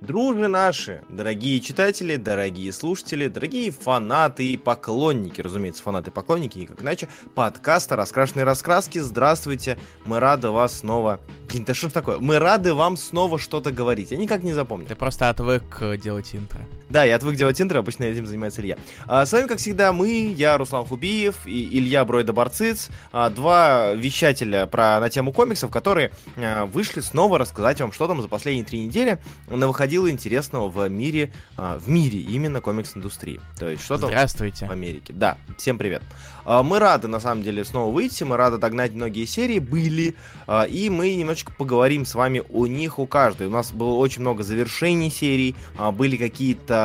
Дружи наши, дорогие читатели, дорогие слушатели, дорогие фанаты и поклонники, разумеется, фанаты и поклонники, и как иначе, подкаста «Раскрашенные раскраски». Здравствуйте, мы рады вас снова... Блин, да что такое? Мы рады вам снова что-то говорить. Я никак не запомню. Ты просто отвык э, делать интро. Да, я отвык делать интро, обычно этим занимается Илья. А, с вами, как всегда, мы, я, Руслан Хубиев и Илья Бройда Барциц, а, два вещателя про, на тему комиксов, которые а, вышли снова рассказать вам, что там за последние три недели выходило интересного в мире, а, в мире именно комикс-индустрии. То есть что-то Здравствуйте. в Америке. Да, всем привет. А, мы рады, на самом деле, снова выйти, мы рады догнать многие серии, были, а, и мы немножечко поговорим с вами о них, у каждой. У нас было очень много завершений серий, а, были какие-то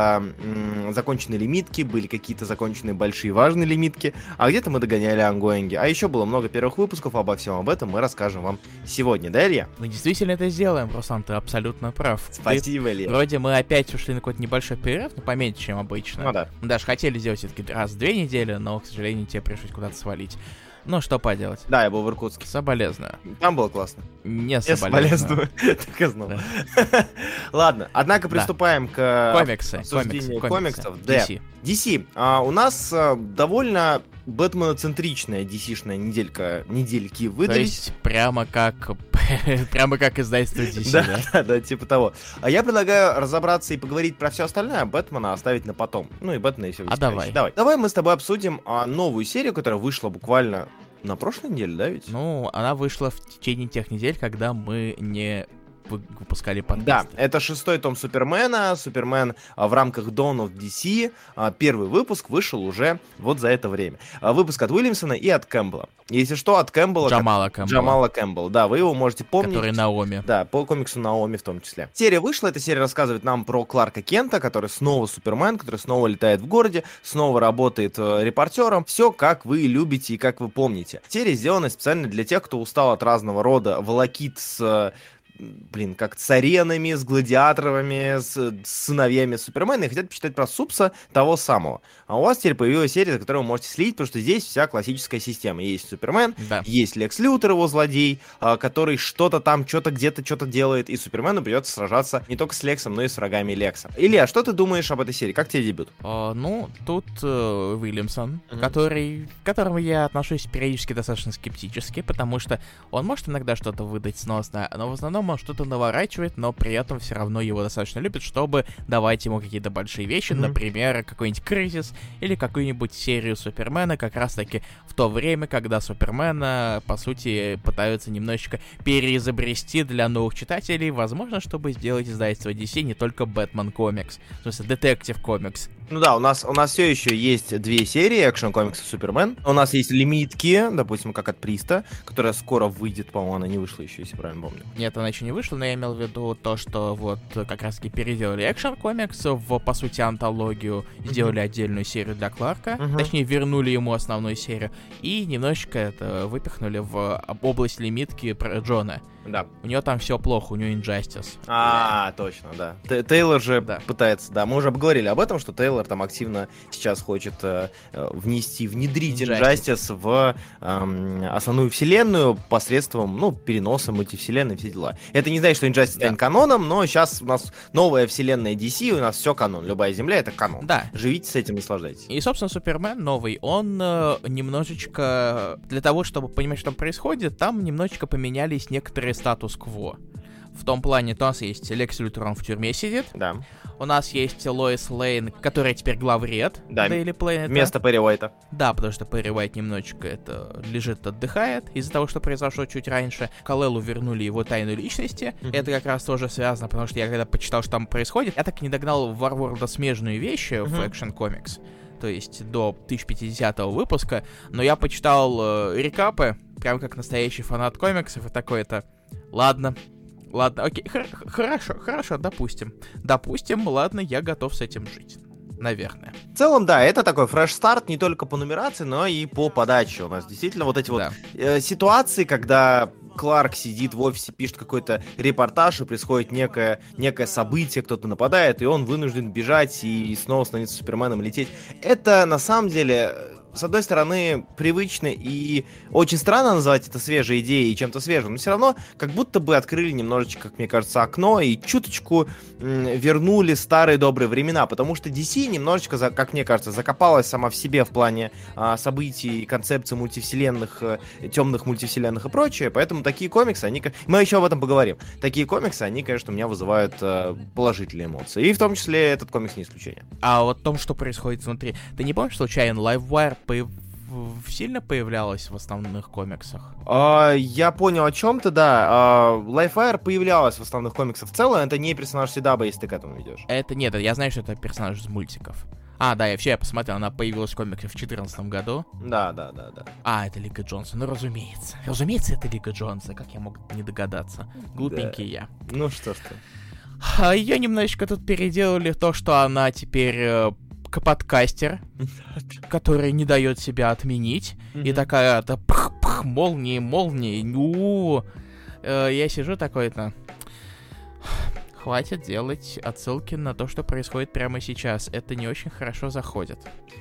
законченные лимитки, были какие-то законченные большие важные лимитки, а где-то мы догоняли ангоинги. А еще было много первых выпусков, обо всем об этом мы расскажем вам сегодня, да, Илья? Мы действительно это сделаем, Руслан, ты абсолютно прав. Спасибо, Илья. Вроде мы опять ушли на какой-то небольшой перерыв, но поменьше, чем обычно. Ну да. Мы даже хотели сделать все-таки раз в две недели, но, к сожалению, тебе пришлось куда-то свалить. Ну, что поделать. Да, я был в Иркутске. Соболезную. Там было классно. Не Я соболезную. Так и знал. Ладно, однако приступаем к Комиксы, комиксов. DC. DC. А, у нас а, довольно Бэтменоцентричная DC-шная неделька, недельки То выдались. есть прямо как прямо как издательство DC, Да, да? да, да, типа того. А я предлагаю разобраться и поговорить про все остальное, а Бэтмена оставить на потом. Ну и Бэтмена и все. А давай. Давай. Давай мы с тобой обсудим а, новую серию, которая вышла буквально на прошлой неделе, да, ведь? Ну, она вышла в течение тех недель, когда мы не вы- выпускали Да, подкасты. это шестой том Супермена, Супермен в рамках Dawn of DC. А, Первый выпуск вышел уже вот за это время. А, Выпуск от Уильямсона и от Кэмпбелла. Если что, от Кэмпбелла... как- Джамала Кэмпбелла, Джамала Кэмпбелл, да, вы его можете помнить. который Наоми. Да, по комиксу Наоми в том числе. Серия вышла, эта серия рассказывает нам про Кларка Кента, который снова Супермен, который снова летает в городе, снова работает э, репортером. Все, как вы любите и как вы помните. Серия сделана специально для тех, кто устал от разного рода волокит с э, блин, как с аренами, с гладиаторами, с, с сыновьями Супермена и хотят почитать про Супса того самого. А у вас теперь появилась серия, за которую вы можете следить, потому что здесь вся классическая система. Есть Супермен, Да. есть Лекс Лютер, его злодей, а, который что-то там, что-то где-то, что-то делает, и Супермену придется сражаться не только с Лексом, но и с врагами Лекса. Илья, что ты думаешь об этой серии? Как тебе дебют? А, ну, тут э, Уильямсон, Мгм. который, к которому я отношусь периодически достаточно скептически, потому что он может иногда что-то выдать сносное, но в основном он что-то наворачивает, но при этом все равно его достаточно любит, чтобы давать ему какие-то большие вещи, Мгм. например, какой-нибудь кризис или какую-нибудь серию Супермена, как раз-таки в то время, когда Супермена, по сути, пытаются немножечко переизобрести для новых читателей, возможно, чтобы сделать издательство DC не только Бэтмен комикс, в смысле, детектив комикс, Ну да, у нас, у нас все еще есть две серии экшен комикса Супермен. У нас есть лимитки, допустим, как от Приста, которая скоро выйдет, по-моему, она не вышла еще, если правильно помню. Нет, она еще не вышла, но я имел в виду то, что вот как раз таки переделали экшен комикс в, по сути, антологию, сделали отдельную серию для Кларка, Мгм. точнее, вернули ему основную серию, и немножечко это выпихнули в об- область лимитки про Джона. Да. У него там все плохо, у него Injustice. А, точно, да. Т- Тейлор же Да. пытается, да, мы уже обговорили об этом, что Тейлор там активно сейчас хочет э, э, внести, внедрить. Injustice в эм, основную вселенную посредством, ну, переноса мультивселенной, все дела. Это не значит, что Injustice Да. станет каноном, но сейчас у нас новая вселенная DC, у нас все канон. Любая земля это канон. Да, Живите с этим, наслаждайтесь. И, собственно, Супермен новый, он э, немножечко... Для того, чтобы понимать, что там происходит, там немножечко поменялись некоторые статус-кво. В том плане, то у нас есть Лекс Лютер, он в тюрьме сидит. Да. У нас есть Лоис Лейн, которая теперь главред Да, Daily Planet. Вместо Перри Уайта. Да, потому что Перри Уайт немножечко это лежит, отдыхает из-за того, что произошло чуть раньше. Калелу вернули его тайну личности. Мгм. Это как раз тоже связано, потому что я когда почитал, что там происходит, я так и не догнал в Warworld смежные вещи в Мгм. Action Comics. То есть до 1050 выпуска. Но я почитал э, рекапы, прям как настоящий фанат комиксов, и такой это... Ладно, Ладно, окей, хор- хорошо, хорошо, допустим. Допустим, ладно, я готов с этим жить. Наверное. В целом, да, это такой фреш-старт не только по нумерации, но и по подаче. У нас действительно вот эти вот Да. э, ситуации, когда Кларк сидит в офисе, пишет какой-то репортаж, и происходит некое, некое событие, кто-то нападает, и он вынужден бежать и снова становиться Суперменом лететь. Это на самом деле с одной стороны, привычно и очень странно называть это свежей идеей и чем-то свежим, но все равно как будто бы открыли немножечко, как мне кажется, окно и чуточку вернули старые добрые времена, потому что DC немножечко, как мне кажется, закопалась сама в себе в плане а, событий, концепции мультивселенных, э, темных мультивселенных и прочее, поэтому такие комиксы, они... Мы еще об этом поговорим. Такие комиксы, они, конечно, у меня вызывают э, положительные эмоции. И в том числе этот комикс не исключение. А вот о том, что происходит внутри. Ты не помнишь, случайно Livewire появ сильно появлялась в основных комиксах? Uh, я понял о чем ты, да. Uh, Lifefire появлялась в основных комиксах. В целом, это не персонаж Седаба, если ты к этому идешь. Это нет, я знаю, что это персонаж из мультиков. А, да, я вообще я посмотрел, она появилась в комиксе в 2014 году. Да, да, да, да. А, это Лига Джонса, ну разумеется. Разумеется, это Лига Джонса, как я мог не догадаться. Глупенький да. я. Ну что ж ты. А ее немножечко тут переделали то, что она теперь э, подкастер, который не дает себя отменить. И такая-то пх-пх, молнии, молнии, ну... Э, я сижу такой-то... Хватит делать отсылки на то, что происходит прямо сейчас. Это не очень хорошо заходит.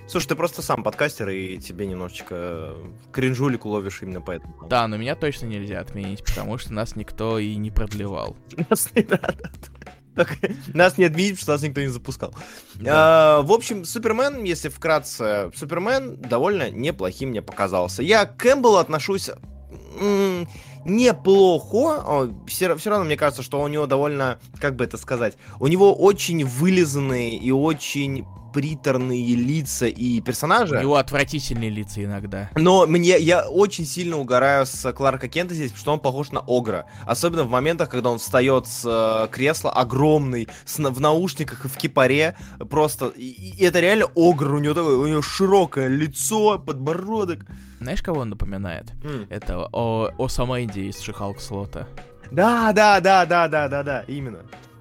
Слушай, ты просто сам подкастер, и тебе немножечко кринжулик уловишь именно поэтому. Да, но меня точно нельзя отменить, потому что нас никто и не продлевал. Нас не надо. Нас не отменить, что нас никто не запускал. Да. А, в общем, Супермен, если вкратце, Супермен довольно неплохим мне показался. Я к Кэмпбеллу отношусь неплохо. Все, все равно мне кажется, что у него довольно, как бы это сказать, у него очень вылизанные и очень приторные лица и персонажи. У него отвратительные лица иногда. Но мне я очень сильно угораю с Кларка Кента здесь, потому что он похож на Огра. Особенно в моментах, когда он встает с э, кресла огромный, с, в наушниках и в кипаре. Просто. И, и это реально Огр. У него такое, у него широкое лицо, подбородок. Знаешь, кого он напоминает? Mm. Это о, о Самэнди из Шихалк Слота. Да, да, да, да, да, да, да, именно.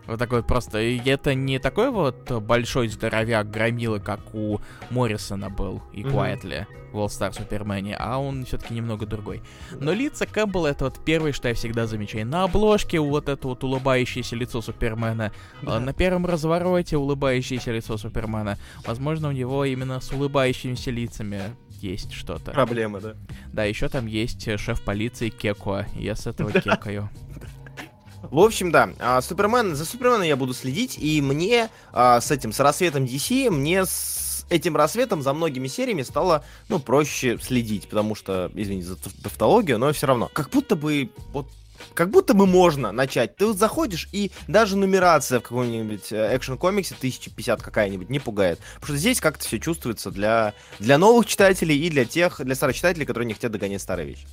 Вот такой вот просто. И это не такой вот большой здоровяк громила, как у Моррисона был и Куайтли mm-hmm. в All Star Супермене, а он все-таки немного другой. Но лица Кэмпбелла это вот первое, что я всегда замечаю. На обложке вот это вот улыбающееся лицо Супермена, yeah. на первом развороте улыбающееся лицо Супермена. Возможно, у него именно с улыбающимися лицами есть что-то. Проблемы, да? Да, еще там есть шеф полиции Кекуа. Я с этого кекаю. В общем, да, а, Супермен, за Суперменом я буду следить, и мне а, с этим, с рассветом DC, мне с этим рассветом за многими сериями стало, ну, проще следить, потому что, извините за тавтологию, но все равно, как будто бы, вот, как будто бы можно начать. Ты вот заходишь, и даже нумерация в каком-нибудь э, экшен-комиксе 1050 какая-нибудь не пугает. Потому что здесь как-то все чувствуется для, для новых читателей и для тех, для старых читателей, которые не хотят догонять старые вещи.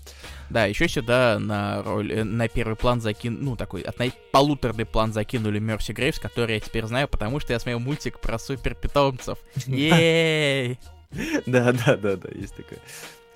Да, еще сюда на роль, э, на первый план закинули, ну, такой, от полуторный план закинули Мерси Грейвс, который я теперь знаю, потому что я смотрел мультик про супер питомцев. Ей! Да, да, да, да, есть такое.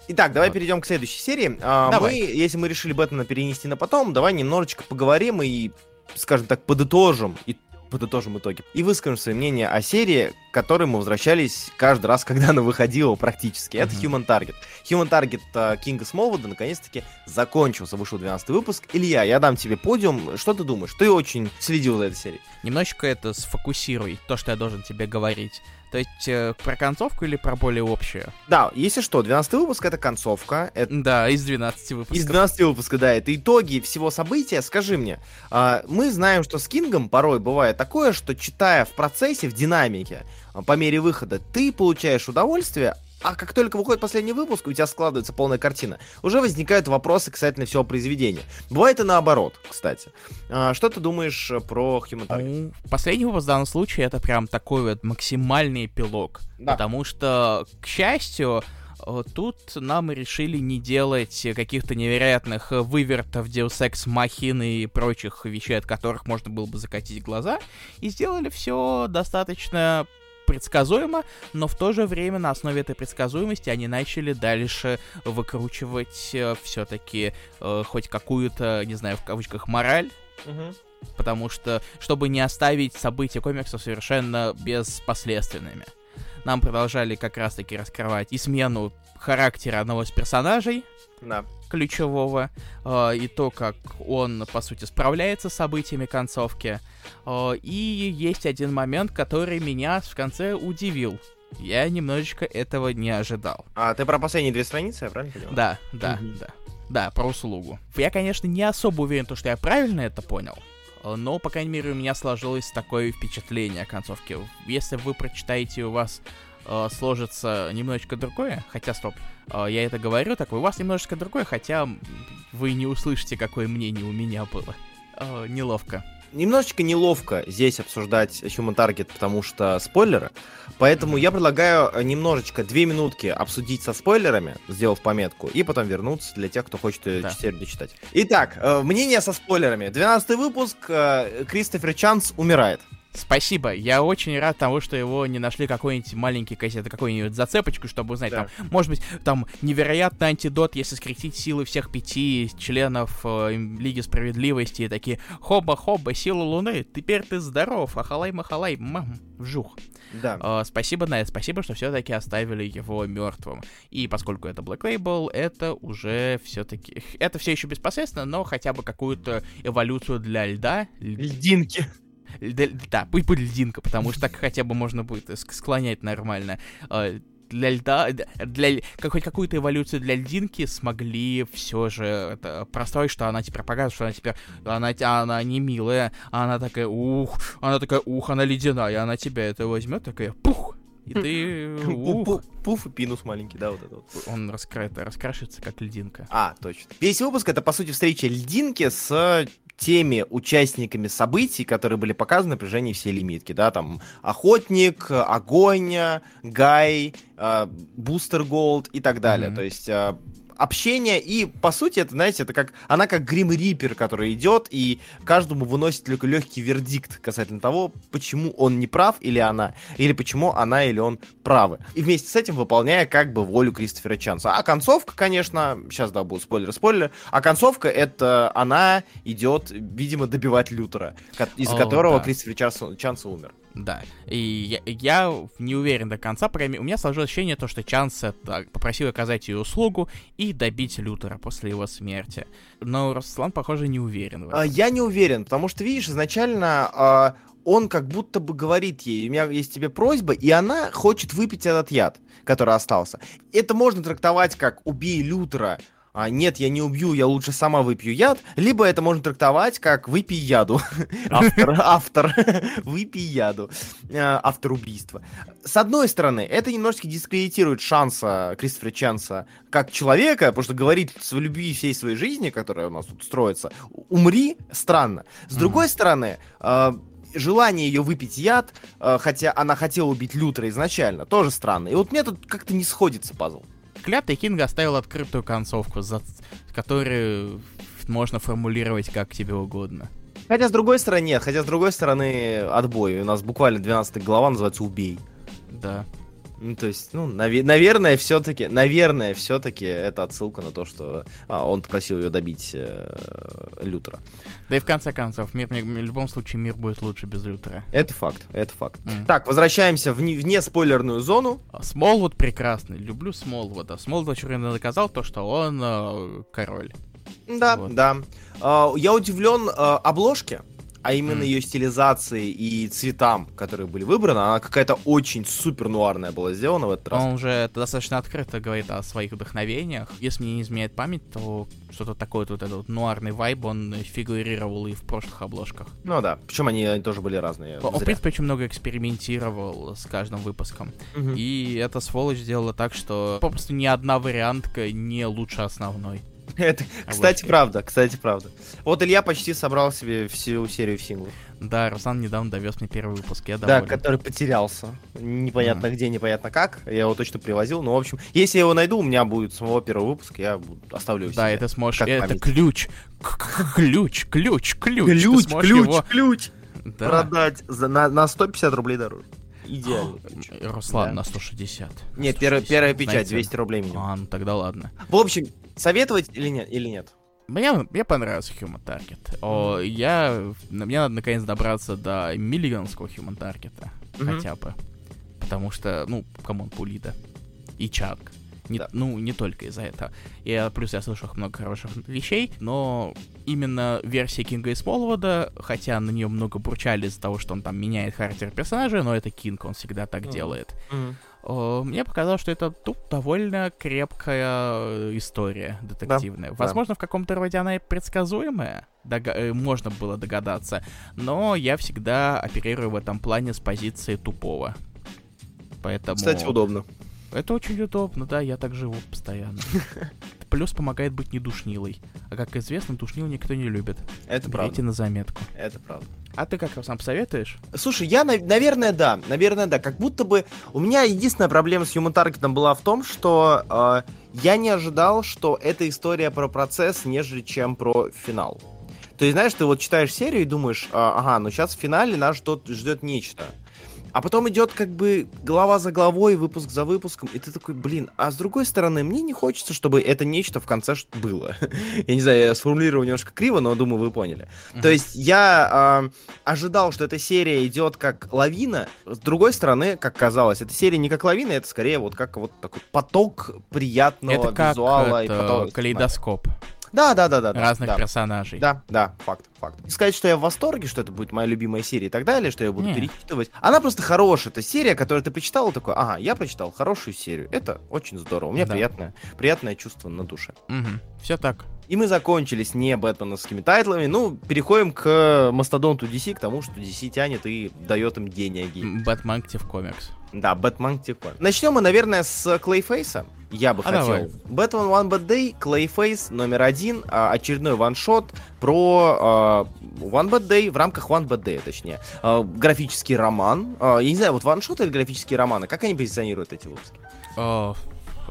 Итак, давай перейдем к следующей серии. А, давай. Мы, если мы решили Бэтмена перенести на потом, давай немножечко поговорим и, скажем так, подытожим и подытожим итоги. И выскажем свое мнение о серии, к которой мы возвращались каждый раз, когда она выходила практически. Это. Human Target. Human Target uh, Кинга Смолвуда наконец-таки закончился, вышел 12 выпуск. Илья, я дам тебе подиум. Что ты думаешь? Ты очень следил за этой серией. Немножечко это сфокусируй, то, что я должен тебе говорить. То есть э, про концовку или про более общее? Да, если что, 12 выпуск это концовка. Это... Да, из 12 выпусков. Из 12 выпусков, да, это итоги всего события. Скажи мне, э, мы знаем, что с Кингом порой бывает такое, что читая в процессе, в динамике, а, по мере выхода, ты получаешь удовольствие, а как только выходит последний выпуск, у тебя складывается полная картина, уже возникают вопросы касательно всего произведения. Бывает и наоборот, кстати. А, что ты думаешь э, про Human Target? Ну, последний выпуск в данном случае это прям такой вот максимальный эпилог. Да. Потому что, к счастью, э, Тут нам решили не делать каких-то невероятных вывертов, Deus Ex Machina и прочих вещей, от которых можно было бы закатить глаза, и сделали все достаточно предсказуемо, но в то же время на основе этой предсказуемости они начали дальше выкручивать э, все-таки э, хоть какую-то, не знаю, в кавычках, мораль. Угу. Потому что, чтобы не оставить события комиксов совершенно беспоследственными. Нам продолжали как раз-таки раскрывать и смену характера одного из персонажей, да. ключевого, э, и то, как он, по сути, справляется с событиями концовки. Э, и есть один момент, который меня в конце удивил. Я немножечко этого не ожидал. А ты про последние две страницы, я правильно понимаю? Да, да, mm-hmm. да. Да, про услугу. Я, конечно, не особо уверен, что я правильно это понял. Но, по крайней мере, у меня сложилось такое впечатление о концовке. Если вы прочитаете, у вас э, сложится немножечко другое, хотя, стоп, э, я это говорю, так у вас немножечко другое, хотя вы не услышите, какое мнение у меня было. Э, неловко немножечко неловко здесь обсуждать Human Target, потому что спойлеры. Поэтому я предлагаю немножечко, две минутки обсудить со спойлерами, сделав пометку, и потом вернуться для тех, кто хочет да. серию дочитать. Итак, мнение со спойлерами. 12 выпуск. Кристофер Чанс умирает. Спасибо. Я очень рад тому, что его не нашли какой-нибудь маленький кассет, какой-нибудь зацепочку, чтобы узнать, да. там, может быть, там невероятный антидот, если скрестить силы всех пяти членов э, Лиги Справедливости, и такие, хоба-хоба, сила Луны, теперь ты здоров, ахалай-махалай, мам, вжух. Да. Uh, спасибо, Найт, спасибо, что все-таки оставили его мертвым. И поскольку это Black Label, это уже все-таки... Это все еще беспосредственно, но хотя бы какую-то эволюцию для льда... Льдинки. Да, пусть будет льдинка, потому что так хотя бы можно будет склонять нормально. А, для льда, для хоть какую-то эволюцию для льдинки смогли все же это, простроить, что она теперь показывает, что она теперь, она, она не милая, а она такая, ух, она такая, ух, она ледяная, она тебя это возьмет, такая, пух, и ты... Пуф и пинус маленький, да, вот это вот. Он раскрыт, раскрашивается как льдинка. А, точно. Весь выпуск это, по сути, встреча льдинки с теми участниками событий, которые были показаны на протяжении всей лимитки, да, там Охотник, Огонь, Гай, э, Бустер Голд и так далее. Mm-hmm. То есть э, общение, и, по сути, это, знаете, это как, она как Грим Риппер, который идет, и каждому выносит только легкий вердикт касательно того, почему он не прав или она, или почему она или он правы. И вместе с этим выполняя как бы волю Кристофера Чанса. А концовка, конечно, сейчас, да, будет спойлер-спойлер, а концовка это она идет, видимо, добивать Лютера, из-за которого да. Кристофер Чанс, Чанс умер. Да. И я, я не уверен до конца. У меня сложилось ощущение, то, что Чанс это, попросил оказать ее услугу и добить Лютера после его смерти. Но Руслан, похоже, не уверен. А, я не уверен, потому что, видишь, изначально а, он как будто бы говорит ей, у меня есть тебе просьба, и она хочет выпить этот яд, который остался. Это можно трактовать как «убей Лютера», а, нет, я не убью, я лучше сама выпью яд, либо это можно трактовать как выпей яду. автор, автор, выпей яду. А, автор убийства. С одной стороны, это немножечко дискредитирует шанса Кристофера Чанса как человека, потому что говорит в любви всей своей жизни, которая у нас тут строится, умри, странно. С другой стороны, а, желание ее выпить яд, хотя она хотела убить Лютера изначально, тоже странно. И вот мне тут как-то не сходится пазл. Клятый Кинг оставил открытую концовку, за... которую можно формулировать как тебе угодно. Хотя, с другой стороны, нет. Хотя, с другой стороны, отбой. У нас буквально 12 глава называется «Убей». Да. Ну, то есть, ну, нав- наверное, все-таки, наверное, все-таки это отсылка на то, что а, он попросил ее добить э, Лютера. Да и в конце концов, мир, в любом случае мир будет лучше без Лютера. Это факт, это факт. Mm. Так, возвращаемся в, не, в неспойлерную зону. А, Смолвуд прекрасный, люблю Смолвуда. Смолвуд очевидно доказал то, что он э, король. Да, вот. да. Uh, я удивлен uh, обложке а именно mm. ее стилизации и цветам, которые были выбраны, она какая-то очень супер нуарная была сделана в этот раз. Он уже достаточно открыто говорит о своих вдохновениях. Если мне не изменяет память, то что-то такое, вот этот вот нуарный вайб, он фигурировал и в прошлых обложках. Ну да, причем они, они тоже были разные. Он, в принципе, очень много экспериментировал с каждым выпуском. Mm-hmm. И эта сволочь сделала так, что попросту ни одна вариантка не лучше основной. Это, кстати, правда, кстати, правда. Вот Илья почти собрал себе всю серию синглов. Да, Руслан недавно довез мне первый выпуск, я доволен. Да, который потерялся. Непонятно mm. где, непонятно как. Я его точно привозил. Но, в общем, если я его найду, у меня будет самого первого выпуска, я оставлю его Да, себе, это сможешь... Это ключ. Ключ, ключ, ключ. Ключ, ключ, его... ключ. Да. Продать за, на, на 150 рублей дороже. Идеально. Руслан, да. на 160. Нет, 160. Первая, первая печать, Знаете, 200 рублей минимум. А, ну тогда ладно. В общем, Советовать или нет? Или нет? Мне, мне понравился Human Target. О, я, мне надо наконец добраться до миллигановского Human Target. Mm-hmm. Хотя бы. Потому что, ну, come on, Пулидо. И Чанг. Не, да. Ну, не только из-за этого. Я, плюс я слышал много хороших вещей, но именно версия Кинга и Смолвода, хотя на нее много бурчали из-за того, что он там меняет характер персонажа, но это Кинг, он всегда так mm-hmm. делает. Mm-hmm. Мне показалось, что это тут довольно крепкая история детективная. Да, Возможно, да. в каком-то роде она и предсказуемая, дога- э, можно было догадаться, но я всегда оперирую в этом плане с позиции тупого. Поэтому... Кстати, удобно. Это очень удобно, да, я так живу постоянно. Плюс помогает быть не душнилой. А как известно, душнил никто не любит. Это Берите правда. на заметку. Это правда. А ты как сам посоветуешь? Слушай, я, наверное, да. Наверное, да. Как будто бы... У меня единственная проблема с Human Target была в том, что э, я не ожидал, что эта история про процесс, нежели чем про финал. То есть, знаешь, ты вот читаешь серию и думаешь, а, ага, ну сейчас в финале нас ждет, ждет нечто. А потом идет как бы глава за главой, выпуск за выпуском, и ты такой, блин, а с другой стороны, мне не хочется, чтобы это нечто в конце было. я не знаю, я сформулировал немножко криво, но думаю, вы поняли. То есть я э, ожидал, что эта серия идет как лавина, с другой стороны, как казалось, эта серия не как лавина, это скорее вот как вот такой поток приятного это как визуала. Это и калейдоскоп. Да, да, да, да. Разных да. персонажей. Да, да, факт, факт. Сказать, что я в восторге, что это будет моя любимая серия и так далее, что я буду Нет. перечитывать. Она просто хорошая. Это серия, которую ты почитал, такой, ага, я прочитал хорошую серию. Это очень здорово. У меня да. приятное, приятное чувство на душе. Угу. Все так. И мы закончились не бэтменовскими тайтлами. Ну, переходим к мастодонту DC, к тому, что DC тянет и дает им деньги. Бэтмен Active Comics. Да, Бэтмен Active Начнем мы, наверное, с Клейфейса. Я бы а хотел. Давай. Batman One Bad Day, Clayface номер один, а, очередной ваншот про uh, One Bad Day в рамках One Bad Day, точнее. Uh, графический роман. Uh, я не знаю, вот ваншот или графические романы, как они позиционируют эти выпуски?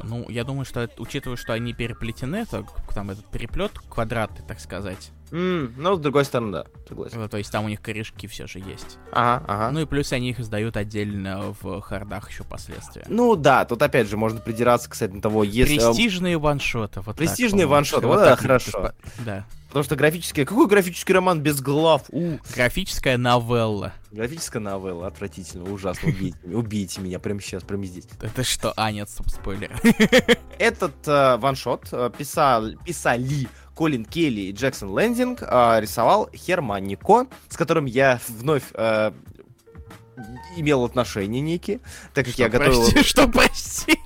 Ну, я думаю, что, учитывая, что они переплетены, то там этот переплет квадратный, так сказать. Mm, ну, с другой стороны, да, согласен. То есть там у них корешки все же есть. Ага, ага. Ну и плюс они их издают отдельно в хардах еще последствия. Ну да, тут опять же можно придираться, кстати, на того, если... Престижные ваншоты, вот Престижные так, ваншоты, вот, вот да, хорошо. Да. Потому что графический... Какой графический роман без глав? У. Графическая новелла. Графическая новелла, отвратительно, ужасно. Убейте, убейте меня прямо сейчас, прямо здесь. Это что? А, нет, стоп, спойлер. Этот э, ваншот э, писал, писали Колин Келли и Джексон Лендинг, э, рисовал Херман Нико, с которым я вновь э, имел отношения некие, так как что, я готовил... Прости, что, прости?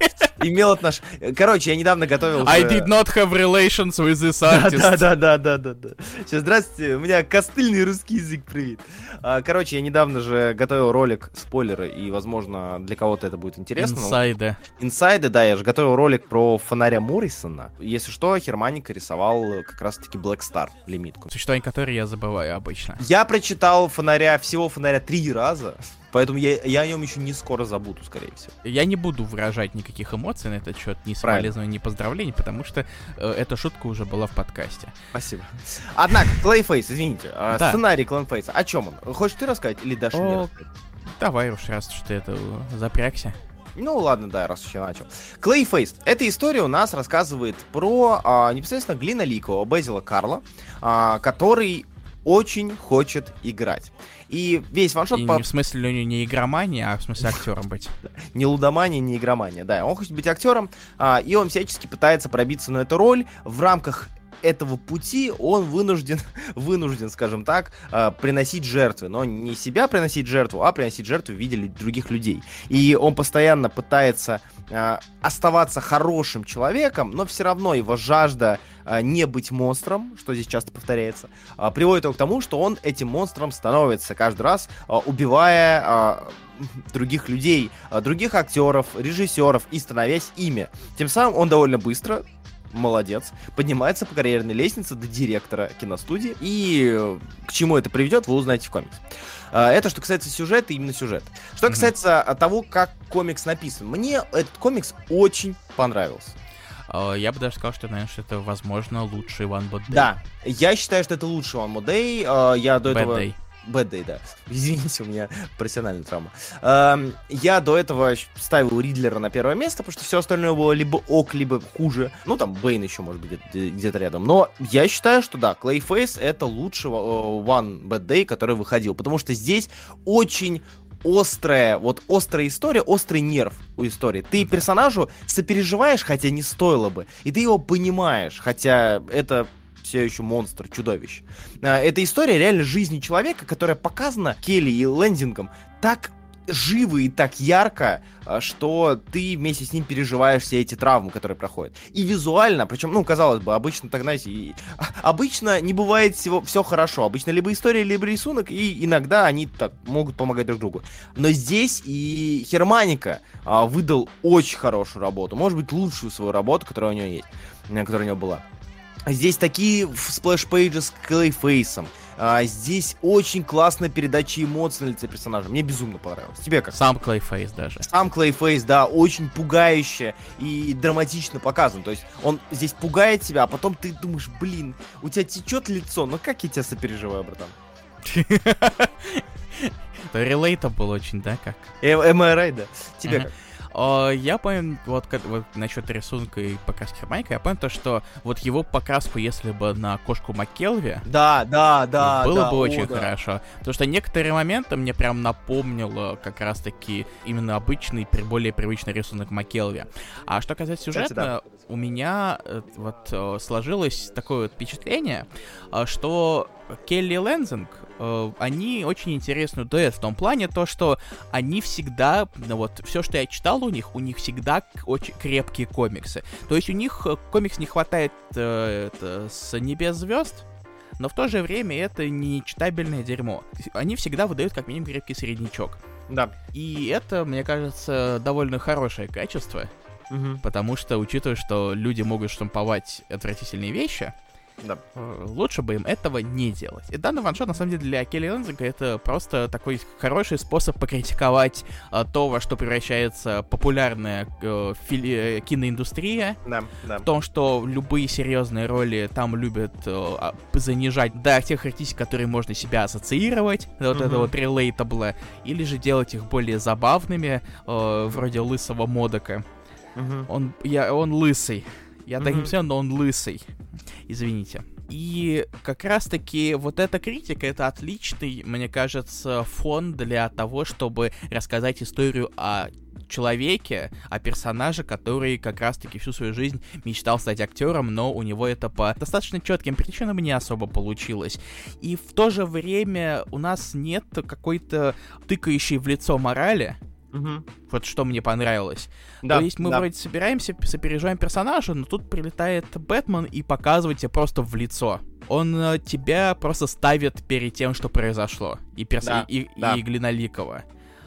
Имел отношения... Короче, я недавно готовил... I did not have relations with this artist. Да-да-да-да-да. Сейчас, здравствуйте, у меня костыльный русский язык, привет. А, короче, я недавно же готовил ролик, спойлеры, и, возможно, для кого-то это будет интересно. Инсайды. Инсайды, да, я же готовил ролик про фонаря Моррисона. Если что, Херманика рисовал как раз-таки Black Star лимитку. Существование которой я забываю обычно. Я прочитал фонаря, всего фонаря три раза. Поэтому я, я о нем еще не скоро забуду, скорее всего. Я не буду выражать никаких эмоций на этот счет, ни соболезнования, ни поздравлений, потому что э, эта шутка уже была в подкасте. Спасибо. Однако, Клейфейс, извините, э, да. сценарий Клейфейса, о чем он? Хочешь ты рассказать или дашь мне рассказать? Давай уж, раз что ты это запрягся. Ну ладно, да, раз еще начал. Клейфейс. Эта история у нас рассказывает про а, непосредственно Глина Ликова, Безила Карла, а, который очень хочет играть. И весь ваншот... И по... не в смысле ну, не игромания, а в смысле актером быть. Не лудомания, не игромания, да. Он хочет быть актером, а, и он всячески пытается пробиться на эту роль в рамках этого пути он вынужден, вынужден, скажем так, а, приносить жертвы. Но не себя приносить жертву, а приносить жертву в виде других людей. И он постоянно пытается а, оставаться хорошим человеком, но все равно его жажда а, не быть монстром, что здесь часто повторяется, приводит его к тому, что он этим монстром становится каждый раз, убивая других людей, других актеров, режиссеров и становясь ими. Тем самым он довольно быстро молодец, поднимается по карьерной лестнице до директора киностудии. И к чему это приведет, вы узнаете в комиксе. Это что касается сюжета, именно сюжет. Что касается mm-hmm. того, как комикс написан. Мне этот комикс очень понравился. А, я бы даже сказал, что, наверное, что это, возможно, лучший One Bad Day. Да, я считаю, что это лучший One Bad Day. А, я до Bad этого... Day. Bad Day, да. Извините, у меня профессиональная травма. Я до этого ставил Ридлера на первое место, потому что все остальное было либо ок, либо хуже. Ну, там Бейн еще, может быть, где-то рядом. Но я считаю, что да, Clayface это лучший One Bad Day, который выходил. Потому что здесь очень острая, вот острая история, острый нерв у истории. Ты персонажу сопереживаешь, хотя не стоило бы, и ты его понимаешь, хотя это все еще монстр, чудовище. А, это история реально жизни человека, которая показана Келли и Лендингом так живо и так ярко, а, что ты вместе с ним переживаешь все эти травмы, которые проходят. И визуально, причем, ну, казалось бы, обычно так, знаете, и... обычно не бывает всего, все хорошо. Обычно либо история, либо рисунок, и иногда они так могут помогать друг другу. Но здесь и Херманика а, выдал очень хорошую работу, может быть, лучшую свою работу, которая у него есть, которая у него была. Здесь такие сплэш-пейджи с клейфейсом, а, здесь очень классная передача эмоций на лице персонажа. Мне безумно понравилось. Тебе как? Сам Клейфейс даже. Сам Клейфейс, да, очень пугающе и драматично показан. То есть он здесь пугает тебя, а потом ты думаешь, блин, у тебя течет лицо, ну как я тебя сопереживаю, братан? Это был очень, да, как? МРА, да. Тебе как? Я понял, вот, вот насчет рисунка и покраски Майка, я понял то, что вот его покраску, если бы на кошку Маккелви... Да, да, да, Было да, бы очень о, да. хорошо. Потому что некоторые моменты мне прям напомнило как раз-таки именно обычный, более привычный рисунок Маккелви. А что касается сюжета, Кстати, да. У меня э, вот э, сложилось такое вот впечатление, э, что Келли Лэнзинг, э, они очень интересный дуэт в том плане, то, что они всегда, ну вот, все, что я читал у них, у них всегда очень крепкие комиксы. То есть у них комикс не хватает э, это, с небес звезд, но в то же время это не читабельное дерьмо. Они всегда выдают как минимум крепкий среднячок. Да. И это, мне кажется, довольно хорошее качество. Угу. Потому что, учитывая, что люди могут штамповать отвратительные вещи, да. Э, лучше бы им этого не делать. И данный ваншот, на самом деле, для Келли Лэнзинга это просто такой хороший способ покритиковать а, то, во что превращается популярная э, фили- киноиндустрия. Да, да. В том, что любые серьезные роли там любят э, занижать до тех характеристик, которые можно себя ассоциировать, до вот угу. этого вот relatable, или же делать их более забавными, э, вроде лысого Модока. Угу. Он, я, он лысый. Я mm-hmm. так не посмотрел, но он лысый. Извините. И как раз-таки вот эта критика, это отличный, мне кажется, фон для того, чтобы рассказать историю о человеке, о персонаже, который как раз-таки всю свою жизнь мечтал стать актером, но у него это по достаточно четким причинам не особо получилось. И в то же время у нас нет какой-то тыкающей в лицо морали, Угу. Вот что мне понравилось. Да, То есть мы да. вроде собираемся, сопереживаем персонажа, но тут прилетает Бэтмен и показывает тебе просто в лицо. Он э, тебя просто ставит перед тем, что произошло. И, перс... Да, и, да. и Глиноликова.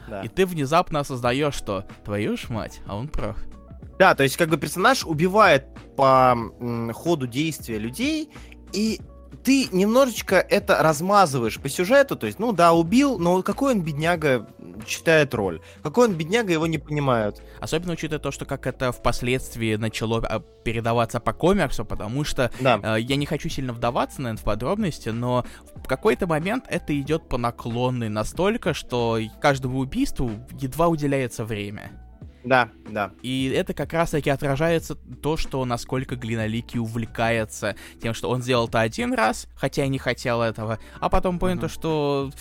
Да. И ты внезапно осознаешь, что твою ж мать, а он прав. Да, то есть как бы персонаж убивает по м, ходу действия людей, и ты немножечко это размазываешь по сюжету, то есть, ну да, убил, но какой он бедняга читает роль? Какой он бедняга, его не понимают. Особенно учитывая то, что как это впоследствии начало а, передаваться по комиксу, потому что да. э, я не хочу сильно вдаваться, наверное, в подробности, но в какой-то момент это идет по наклонной настолько, что каждому убийству едва уделяется время. Да, да. И это как раз-таки отражается то, что насколько Глиноликий увлекается тем, что он сделал это один раз, хотя и не хотел этого, а потом понял uh-huh. то, что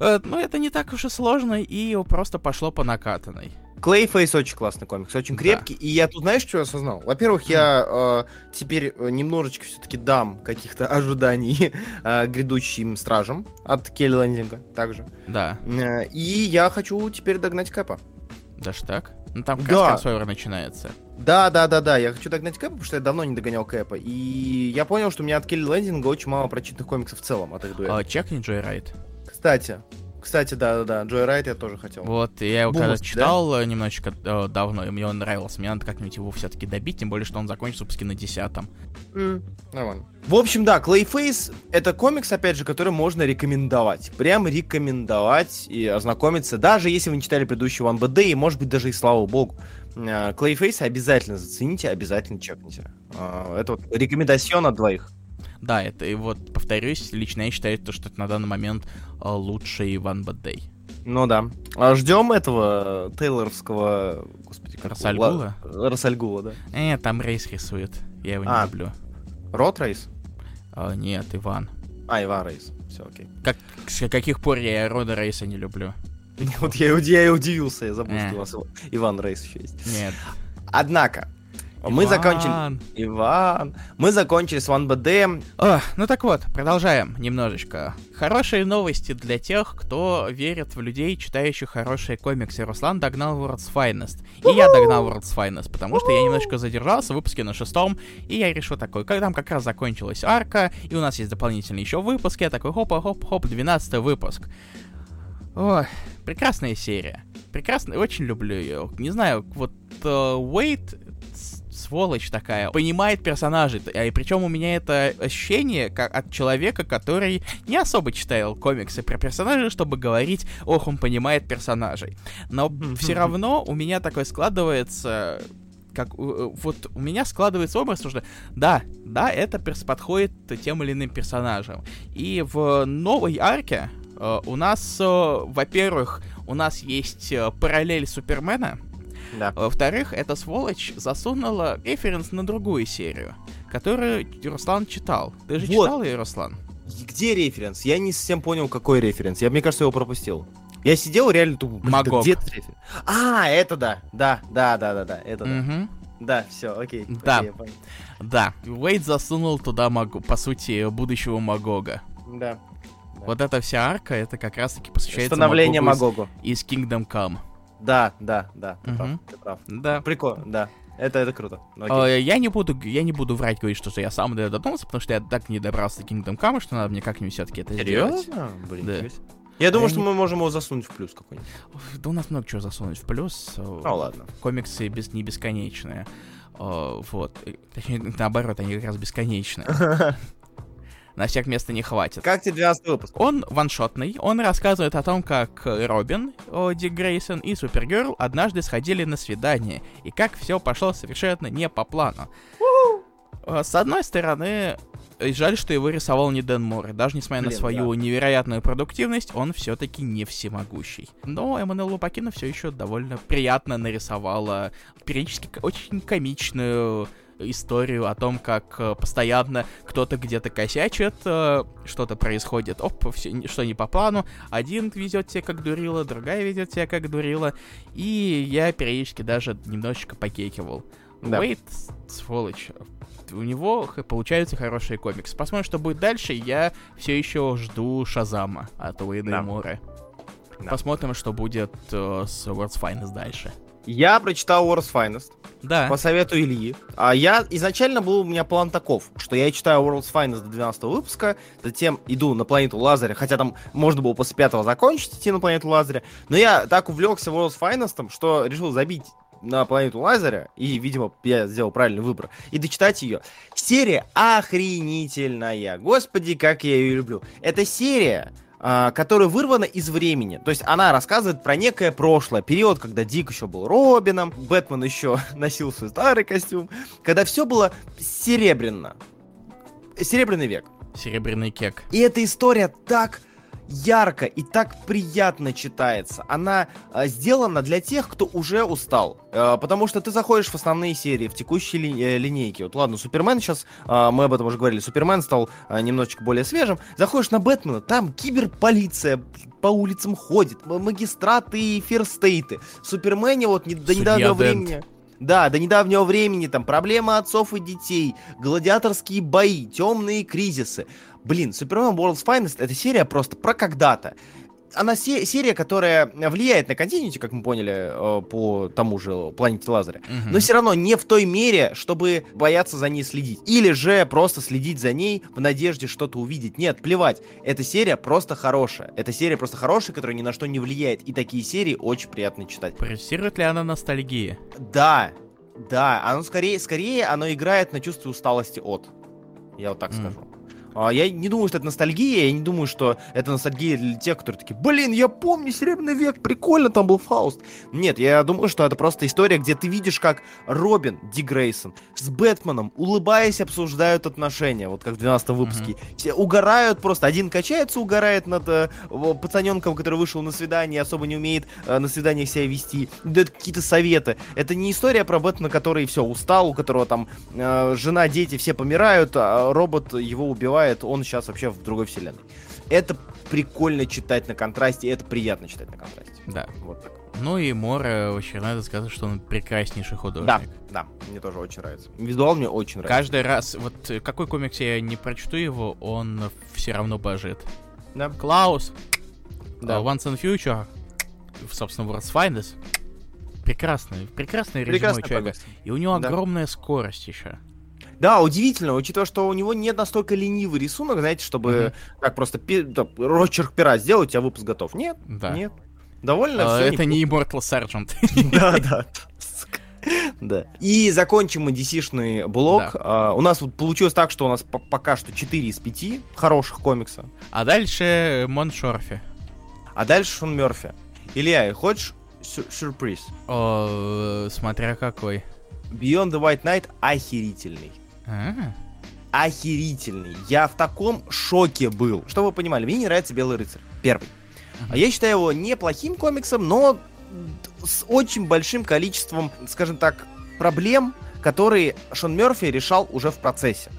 э, ну это не так уж и сложно, и просто пошло по накатанной. Клейфейс очень классный комикс, очень крепкий. Да. И я тут знаешь, что осознал? Во-первых, я э, теперь немножечко все-таки дам каких-то ожиданий э, грядущим стражам от Келли Лендинга также. Да. Э, и я хочу теперь догнать Кэпа. Даже так? Ну там как Да. кроссовер начинается. Да, да, да, да. Я хочу догнать Кэпа, потому что я давно не догонял Кэпа. И я понял, что у меня от Келли Лендинга очень мало прочитанных комиксов в целом от их дуэта. А, чекни Джой Райт. Кстати, кстати, да, да, да. Джой Райт я тоже хотел. Вот, я его Бумус, когда да? читал э, немножечко э, давно, и мне он нравился. Мне надо как-нибудь его все-таки добить, тем более, что он закончится выпуске на десятом. Нормально. В общем, да, Clayface это комикс, опять же, который можно рекомендовать. Прям рекомендовать и ознакомиться, даже если вы не читали предыдущий One BD, и может быть даже и слава богу. А, Clayface обязательно зацените, обязательно чекните. А, Это вот рекомендацион от двоих. Да, это и вот, повторюсь, лично я считаю, то, что это на данный момент э, лучший One Bad Day. Ну да. А ждем этого тейлоровского, господи, как Рас аль Гула? Ла- Рас аль Гула, да. Э, там Рейс рисует. Я его не А. люблю. Род Рейс? А, нет, Иван. А, Иван Рейс. Все, окей. Как, с каких пор я Рода Рейса не люблю? Вот я, я и удивился, я забыл, Э. что у вас Ива- Иван Рейс еще есть. Нет. Однако, Мы закончили... Иван. Мы закончили с One BD. О, ну так вот, продолжаем немножечко. Хорошие новости для тех, кто верит в людей, читающих хорошие комиксы. Руслан догнал World's Finest. И я догнал World's Finest, потому что я немножко задержался в выпуске на шестом, и я решил такой, когда там как раз закончилась арка, и у нас есть дополнительные еще выпуски, я такой хоп-хоп-хоп, 12 выпуск. Ой, прекрасная серия. Прекрасная, очень люблю ее. Не знаю, вот Уэйт uh, сволочь такая, понимает персонажей. И причем у меня это ощущение как от человека, который не особо читал комиксы про персонажей, чтобы говорить, ох, он понимает персонажей. Но все равно у меня такое складывается как э, вот у меня складывается образ, что да, да, это подходит тем или иным персонажам. И в новой арке э, у нас, э, во-первых, у нас есть э, параллель Супермена, да. Во-вторых, эта сволочь засунула референс на другую серию, которую Руслан читал. Ты же вот. читал ее, Руслан? Где референс? Я не совсем понял, какой референс. Я, мне кажется, его пропустил. Я сидел реально тупо. Магог. где референс? А, это да. Да, да, да, да, да. Это да. Угу. Да, все, окей. Да. Окей, да. Уэйд засунул туда, Магу, по сути, будущего Магога. Да. Вот эта вся арка, это как раз-таки посвящается Становление Магогу. Из, из Kingdom Come. Да, да, да, ты угу. прав, ты прав. Да. Прикольно, да. Это, это круто. Ну, я не буду, я не буду врать, говорить, что я сам додумался, потому что я так не добрался до Kingdom Come, что надо мне как-нибудь все-таки это Серьезно? сделать. Блин, да. Я думаю, а что не... мы можем его засунуть в плюс какой-нибудь. Да у нас много чего засунуть в плюс. Ну ладно. Комиксы без, не бесконечные. Вот. Точнее, наоборот, они как раз бесконечные. на всех места не хватит. Как тебе 12 выпуск? Он ваншотный, он рассказывает о том, как Робин, Дик Грейсон и Супергерл однажды сходили на свидание, и как все пошло совершенно не по плану. С одной стороны, жаль, что его рисовал не Дэн Мор. Даже несмотря Блин, на свою да. невероятную продуктивность, он все-таки не всемогущий. Но Эммануэл Лупакина все еще довольно приятно нарисовала периодически очень комичную историю о том, как э, постоянно кто-то где-то косячит, э, что-то происходит, оп, все, что не по плану, один везет себя как дурила, другая ведет себя как дурила, и я периодически даже немножечко покекивал. Да. Уэйт, сволочь, у него получаются хорошие комиксы. Посмотрим, что будет дальше. Я все еще жду Шазама от Уэйда да. Мора. Да. Посмотрим, что будет uh, с World's Finest дальше. Я прочитал World's Finest. Да. По совету Ильи. А я изначально был у меня план таков, что я читаю World's Finest до 12 выпуска, затем иду на планету Лазаря, хотя там можно было после пятого закончить идти на планету Лазаря, но я так увлекся World's Finest, что решил забить на планету Лазаря, и, видимо, я сделал правильный выбор, и дочитать ее. Серия охренительная. Господи, как я ее люблю. Эта серия которая вырвана из времени. То есть она рассказывает про некое прошлое, период, когда Дик еще был Робином, Бэтмен еще носил свой старый костюм, когда все было серебряно. Серебряный век. Серебряный кек. И эта история так ярко и так приятно читается. Она э, сделана для тех, кто уже устал. Э, потому что ты заходишь в основные серии, в текущие ли, э, линейки. Вот ладно, Супермен сейчас, э, мы об этом уже говорили, Супермен стал э, немножечко более свежим. Заходишь на Бэтмена, там киберполиция по улицам ходит, магистраты и ферстейты. В Супермене вот не, до недавнего времени... Да, до недавнего времени там проблемы отцов и детей, гладиаторские бои, темные кризисы. Блин, Superman World's Finest это серия просто про когда-то. Она се- серия, которая влияет на континенте, как мы поняли, э, по тому же планете Лазаря, угу. но все равно не в той мере, чтобы бояться за ней следить. Или же просто следить за ней в надежде что-то увидеть. Нет, плевать. Эта серия просто хорошая. Эта серия просто хорошая, которая ни на что не влияет. И такие серии очень приятно читать. Проецирует ли она ностальгии? Да, да. Оно скорее, скорее оно играет на чувстве усталости от. Я вот так mm. скажу. А, я не думаю, что это ностальгия, я не думаю, что это ностальгия для тех, которые такие, блин, я помню Серебряный век, прикольно, там был Фауст. Нет, я думаю, что это просто история, где ты видишь, как Робин, Ди Грейсон, с Бэтменом, улыбаясь, обсуждают отношения, вот как в 12 выпуске. Mm-hmm. Все угорают просто, один качается, угорает над э, пацаненком, который вышел на свидание, особо не умеет э, на свиданиях себя вести, дает какие-то советы. Это не история про Бэтмена, который все, устал, у которого там э, жена, дети, все помирают, а робот его убивает бывает, он сейчас вообще в другой вселенной. Это прикольно читать на контрасте, это приятно читать на контрасте. Да. Вот так. Ну и Мора, вообще, надо сказать, что он прекраснейший художник. Да, да, мне тоже очень нравится. Визуал мне очень нравится. Каждый раз, вот э, какой комикс я не прочту его, он все равно божит. Да. Клаус, Да. да. Once in Future, собственно, World's Finest. Прекрасный, прекрасный Прекрасный у человека. И у него Да. огромная скорость еще. Да, удивительно, учитывая, что у него нет настолько ленивый рисунок, знаете, чтобы так просто пи- да, рочерк пера сделать, у тебя выпуск готов. Нет, Да. нет. Довольно А, всё это не Immortal Sergeant. Да, да. Да. И закончим мы DC-шный блок. Да. А, у нас вот получилось так, что у нас по- пока что 4 из 5 хороших комикса. А дальше Мон Шорфи. А дальше Шон Мерфи. Илья, хочешь сю- сюрприз? О, смотря какой. Beyond the White Knight охерительный. А, Охерительный. Я в таком шоке был. Чтобы вы понимали, мне не нравится Белый рыцарь. Первый. А я считаю его неплохим комиксом, но с очень большим количеством, скажем так, проблем, которые Шон Мерфи решал уже в процессе.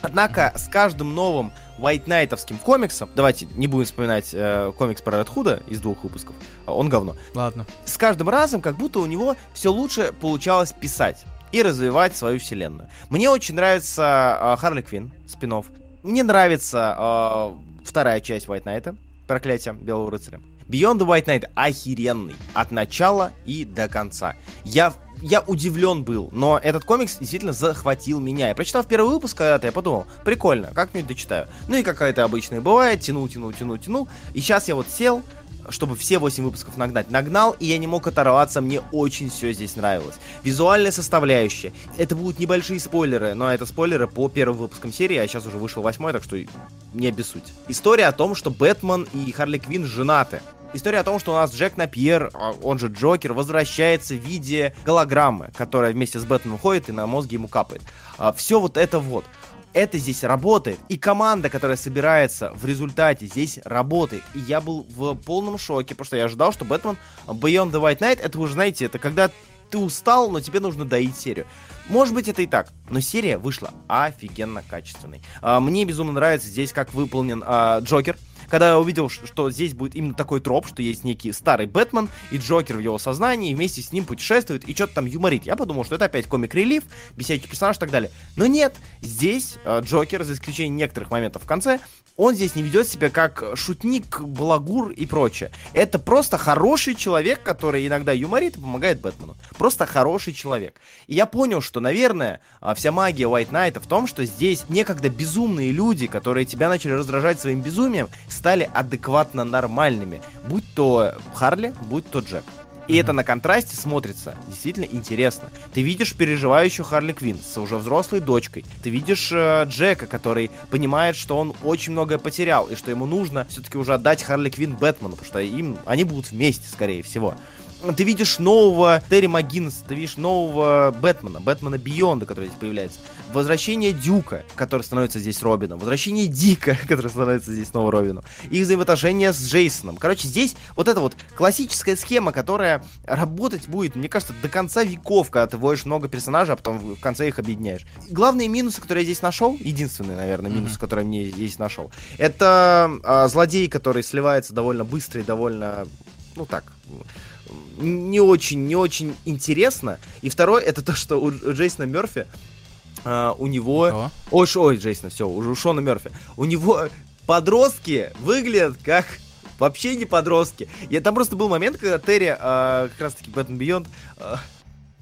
Однако с каждым новым White Knight'овским комиксом, давайте не будем вспоминать э, комикс про Ред Худа из двух выпусков, он говно, Ладно. с каждым разом как будто у него все лучше получалось писать и развивать свою вселенную. Мне очень нравится э, Харли Квин, спинов. Мне нравится э, вторая часть White Knight, проклятие Белого рыцаря. Beyond the White Knight охеренный от начала и до конца. Я, я удивлен был, но этот комикс действительно захватил меня. Я прочитал первый выпуск когда-то, я подумал, прикольно, как-нибудь дочитаю. Ну и как это обычно и бывает, тянул, тянул, тянул, тянул. И сейчас я вот сел, чтобы все 8 выпусков нагнать. Нагнал, и я не мог оторваться, мне очень все здесь нравилось. Визуальная составляющая. Это будут небольшие спойлеры, но это спойлеры по первым выпускам серии, а сейчас уже вышел восьмой, так что не обессудь. История о том, что Бэтмен и Харли Квинн женаты. История о том, что у нас Джек Напьер, а он же Джокер, возвращается в виде голограммы, которая вместе с Бэтменом ходит и на мозге ему капает. все вот это вот это здесь работает. И команда, которая собирается в результате, здесь работает. И я был в полном шоке, потому что я ожидал, что Бэтмен Beyond the White Knight, это уже, знаете, это когда ты устал, но тебе нужно доить серию. Может быть, это и так, но серия вышла офигенно качественной. А, Мне безумно нравится здесь, как выполнен а, Джокер. Когда я увидел, что здесь будет именно такой троп, что есть некий старый Бэтмен, и Джокер в его сознании, и вместе с ним путешествует, и что-то там юморит. Я подумал, что это опять комик-релив, бесячий персонаж и так далее. Но нет, здесь э, Джокер, за исключением некоторых моментов в конце, он здесь не ведет себя как шутник, балагур и прочее. Это просто хороший человек, который иногда юморит и помогает Бэтмену. Просто хороший человек. И я понял, что, наверное, а, вся магия White Knight в том, что здесь некогда безумные люди, которые тебя начали раздражать своим безумием, стали адекватно нормальными. Будь то Харли, будь то Джек. И это на контрасте смотрится действительно интересно. Ты видишь переживающую Харли Квинн с уже взрослой дочкой. Ты видишь э, Джека, который понимает, что он очень многое потерял, и что ему нужно все-таки уже отдать Харли Квинн Бэтмену, потому что им, они будут вместе, скорее всего. Ты видишь нового Терри МcГиннесса, ты видишь нового Бэтмена, Бэтмена Бионда, который здесь появляется. Возвращение Дюка, который становится здесь Робином. Возвращение Дика, который становится здесь снова Робином. Их взаимоотношения с Джейсоном. Короче, здесь вот эта вот классическая схема, которая работать будет, мне кажется, до конца веков, когда ты вводишь много персонажей, а потом в конце их объединяешь. Главные минусы, которые я здесь нашел, единственный, наверное, минус, Мгм. который мне здесь нашел, это а, злодей, который сливается довольно быстро и довольно, ну так, не очень, не очень интересно. И второй, это то, что у Джейсона Мерфи а, у него... Ой, ой, Джейсона, все, уже у Шона Мерфи. У него подростки выглядят как вообще не подростки. Я, там просто был момент, когда Терри, а, как раз таки Бэтмен Бионд,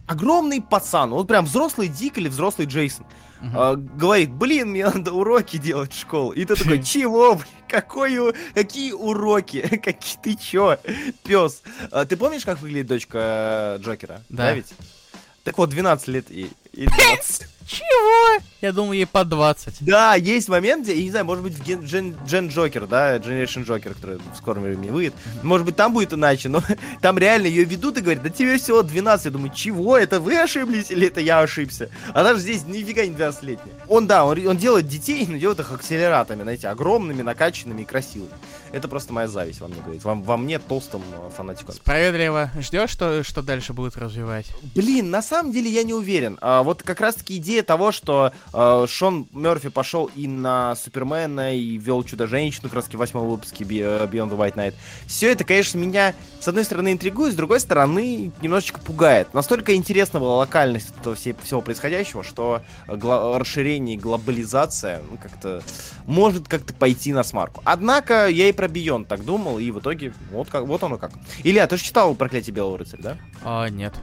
огромный пацан, он прям взрослый Дик или взрослый Джейсон, Мгм. а, говорит, блин, мне надо уроки делать в школу. И ты такой, чего, блин, какой, какие уроки? Какие ты чё, пес? Ты помнишь, как выглядит дочка э, Джокера? Да. ведь? Так вот, 12 лет и, и 12. Чего? Я думал, ей по 20. Да, есть момент, где, я не знаю, может быть, Ген, Джен, Джен Джокер, да, Generation Джокер, который в скором времени выйдет, может быть, там будет иначе, но там реально ее ведут и говорят, да тебе всего 12, я думаю, чего, это вы ошиблись или это я ошибся? Она же здесь нифига не 12-летняя. Он, да, он, он делает детей, но делает их акселератами, знаете, огромными, накачанными и красивыми. Это просто моя зависть, вам не говорит, вам, во мне толстым э, фанатиком. Справедливо. Ждешь, что, что дальше будет развивать? Блин, на самом деле я не уверен. А, А, вот как раз-таки идея того, что а, Шон Мерфи пошел и на Супермена, и вел Чудо-женщину, как раз в восьмом выпуске Beyond the White Knight. Все это, конечно, меня, с одной стороны, интригует, с другой стороны, немножечко пугает. Настолько интересна была локальность этого всей, всего происходящего, что гла- расширение и глобализация ну, как-то может как-то пойти на смарку. Однако я и про Beyond так думал, и в итоге вот, как, вот оно как. Илья, ты же читал «Проклятие Белого рыцаря», да? А, нет.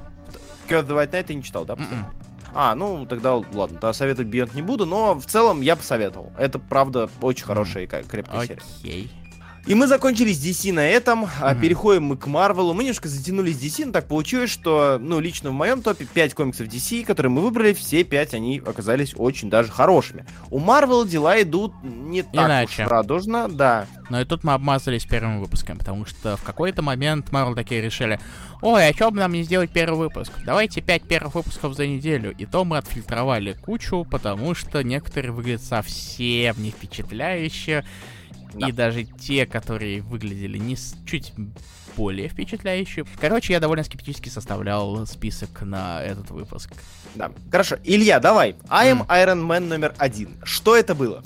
Curse the White Knight ты не читал, да? М-м. А, ну тогда ладно, тогда советовать Beyond не буду, но в целом я посоветовал. Это, правда, очень хорошая и ка- крепкая серия. Окей. И мы закончили с DC на этом, а Мгм. переходим мы к Марвелу. Мы немножко затянули с DC, но так получилось, что, ну, лично в моем топе 5 комиксов DC, которые мы выбрали, все 5 они оказались очень даже хорошими. У Марвел дела идут не так Иначе. уж радужно, да. Но и тут мы обмазались первым выпуском, потому что в какой-то момент Марвел такие решили, ой, а чё бы нам не сделать первый выпуск? Давайте пять первых выпусков за неделю. И то мы отфильтровали кучу, потому что некоторые выглядят совсем не впечатляюще. Да. И даже те, которые выглядели не с- чуть более впечатляюще. Короче, я довольно скептически составлял список на этот выпуск. Да. Хорошо. Илья, давай. I am. Iron Man номер один. Что это было?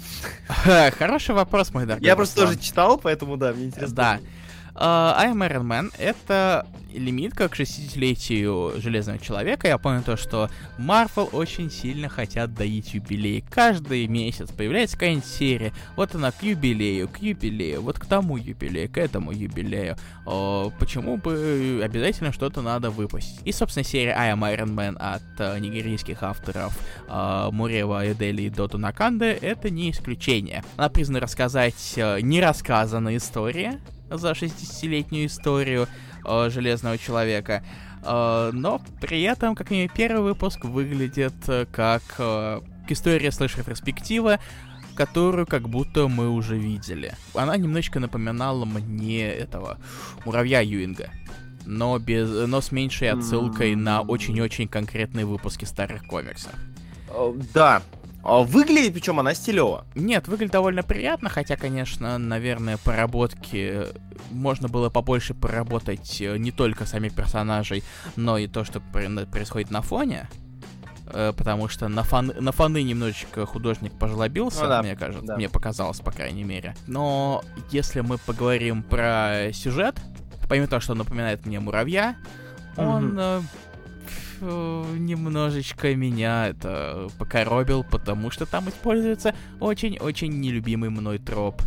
Хороший вопрос, мой дорогой. Я просто тоже читал, поэтому да, мне интересно. Да. Uh, I'm Iron Man — это лимитка к 60-летию Железного Человека. Я понял то, что Marvel очень сильно хотят доить юбилей. Каждый месяц появляется какая-нибудь серия. Вот она к юбилею, к юбилею, вот к тому юбилею, к этому юбилею. О, почему бы обязательно что-то надо выпустить? И, собственно, серия I Am Iron Man от э, нигерийских авторов э, Мурева Эдели и Доту Наканде — это не исключение. Она признана рассказать э, нерассказанные истории, за 60-летнюю историю э, Железного Человека. Э, но при этом, как минимум, первый выпуск выглядит э, как э, история слэш ретроспектива, которую как будто мы уже видели. Она немножечко напоминала мне этого муравья Юинга. Но, без, но с меньшей отсылкой на очень-очень конкретные выпуски старых комиксов. Э, Да. А Выглядит, причем она стилево. Нет, выглядит довольно приятно, хотя, конечно, наверное, поработки можно было побольше поработать э, не только сами персонажей, но и то, что происходит на фоне. Э, Потому что на, фон, на фоны немножечко художник пожлобился, Ну да, мне кажется, да. мне показалось, по крайней мере. Но если мы поговорим про сюжет, помимо того, что он напоминает мне муравья, он Мгм. Э, немножечко меня это покоробил, потому что там используется очень-очень нелюбимый мной троп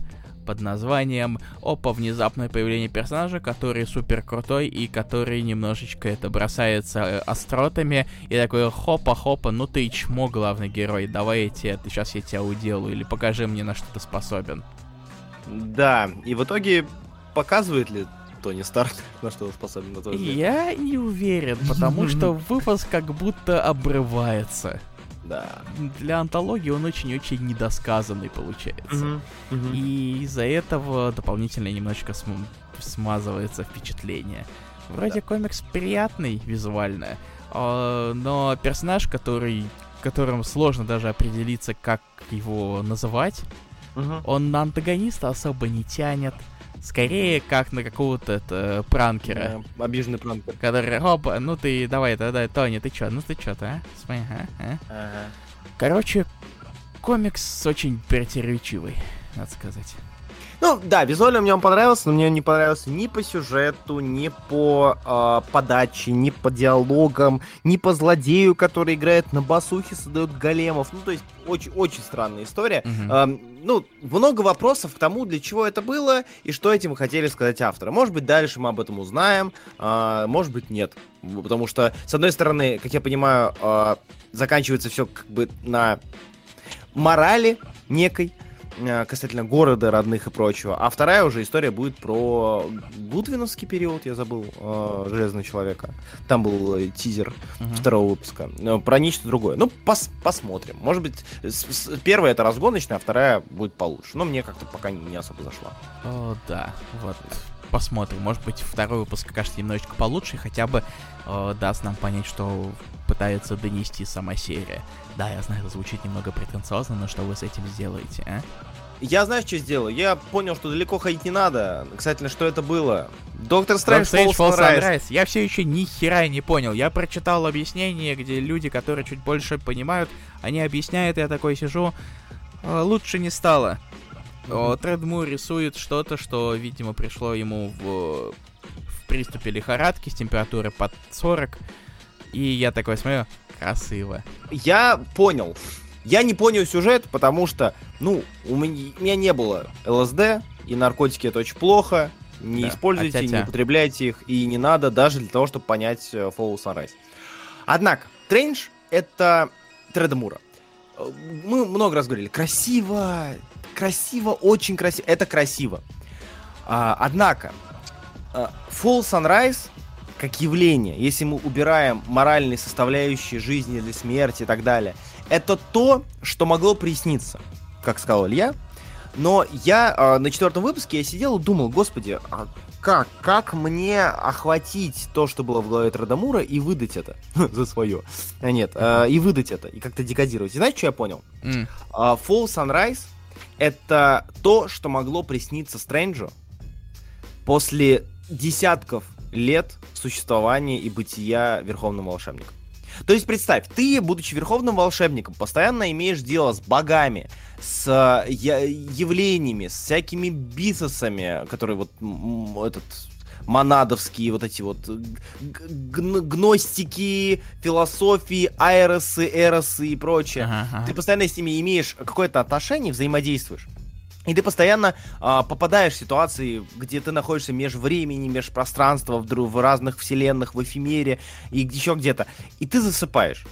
под названием «Опа, внезапное появление персонажа, который супер крутой и который немножечко это бросается э, остротами и такой хопа-хопа, ну ты чмо, главный герой, давай я тебе, сейчас я тебя уделаю или покажи мне, на что ты способен». Да, и в итоге показывает ли Тони Старк, на что он способен на то Я не уверен, потому что выпуск как будто обрывается. Да. Для антологии он очень-очень недосказанный получается. И из-за этого дополнительно немножечко см- смазывается впечатление. Вроде комикс приятный визуально, а, но персонаж, который которым сложно даже определиться, как его называть, Мгм. он на антагониста особо не тянет. Скорее, как на какого-то это, пранкера. Да, Обиженный пранкер. Который, опа, ну ты, давай, давай, Тони, ты чё, ну ты чё-то, а? Смотри, а, а? Ага. Короче, комикс очень противоречивый, надо сказать. Ну, да, визуально мне он понравился, но мне он не понравился ни по сюжету, ни по э, подаче, ни по диалогам, ни по злодею, который играет на басухе, создает големов. Ну, то есть, очень-очень странная история. Мгм. Эм, ну, много вопросов к тому, для чего это было и что этим хотели сказать авторы. Может быть, дальше мы об этом узнаем, а, может быть, нет. Потому что, с одной стороны, как я понимаю, а, заканчивается все как бы на морали некой э, касательно города, родных и прочего. А вторая уже история будет про Гудвиновский период, я забыл, э, Железного Человека. Там был э, тизер Мгм. второго выпуска. Э, Про нечто другое. Ну, пос- посмотрим. Может быть, с- с- первая это разгоночная, а вторая будет получше. Но мне как-то пока не, не особо зашла. О, да, вот. Посмотрим. Может быть, второй выпуск окажется немножечко получше, и хотя бы э, даст нам понять, что пытается донести сама серия. Да, я знаю, это звучит немного претенциозно, но что вы с этим сделаете, а? Я знаю, что сделал. Я понял, что далеко ходить не надо. Кстати, что это было? Доктор Стрэндж Sunrise. Я все еще ни хера не понял. Я прочитал объяснение, где люди, которые чуть больше понимают, они объясняют, я такой сижу. «А, лучше не стало. Mm-hmm. Тредму рисует что-то, что, видимо, пришло ему в, в приступе лихорадки с температурой под 40. И я такой смотрю, красиво. Я понял. Я не понял сюжет, потому что, ну, у меня, у меня не было ЛСД, и наркотики это очень плохо. Не да, используйте, не употребляйте их, и не надо даже для того, чтобы понять э, Follow Sunrise. Однако, Стрейндж — это Трэдда Мура. Э, мы много раз говорили, красиво, красиво, очень красиво, это красиво. А, однако, э, Fall Sunrise как явление, если мы убираем моральные составляющие жизни или смерти и так далее, это то, что могло присниться, как сказал Илья. Но я э, на четвертом выпуске я сидел и думал, господи, а как, как мне охватить то, что было в голове Традамура, и выдать это за свое? А нет, э, и выдать это, и как-то декодировать. И знаете, что я понял? Mm. Э, Fall Sunrise — это то, что могло присниться Стрэнджу после десятков лет существования и бытия Верховным Волшебником. То есть представь, ты, будучи верховным волшебником, постоянно имеешь дело с богами, с э, явлениями, с всякими бисосами, которые вот этот монадовские вот эти вот гностики, философии, айросы, эросы и прочее. Ага, ага. Ты постоянно с ними имеешь какое-то отношение, взаимодействуешь. И ты постоянно а, попадаешь в ситуации, где ты находишься меж времени, меж пространства, в, в разных вселенных, в эфемере и еще где-то. И ты засыпаешь.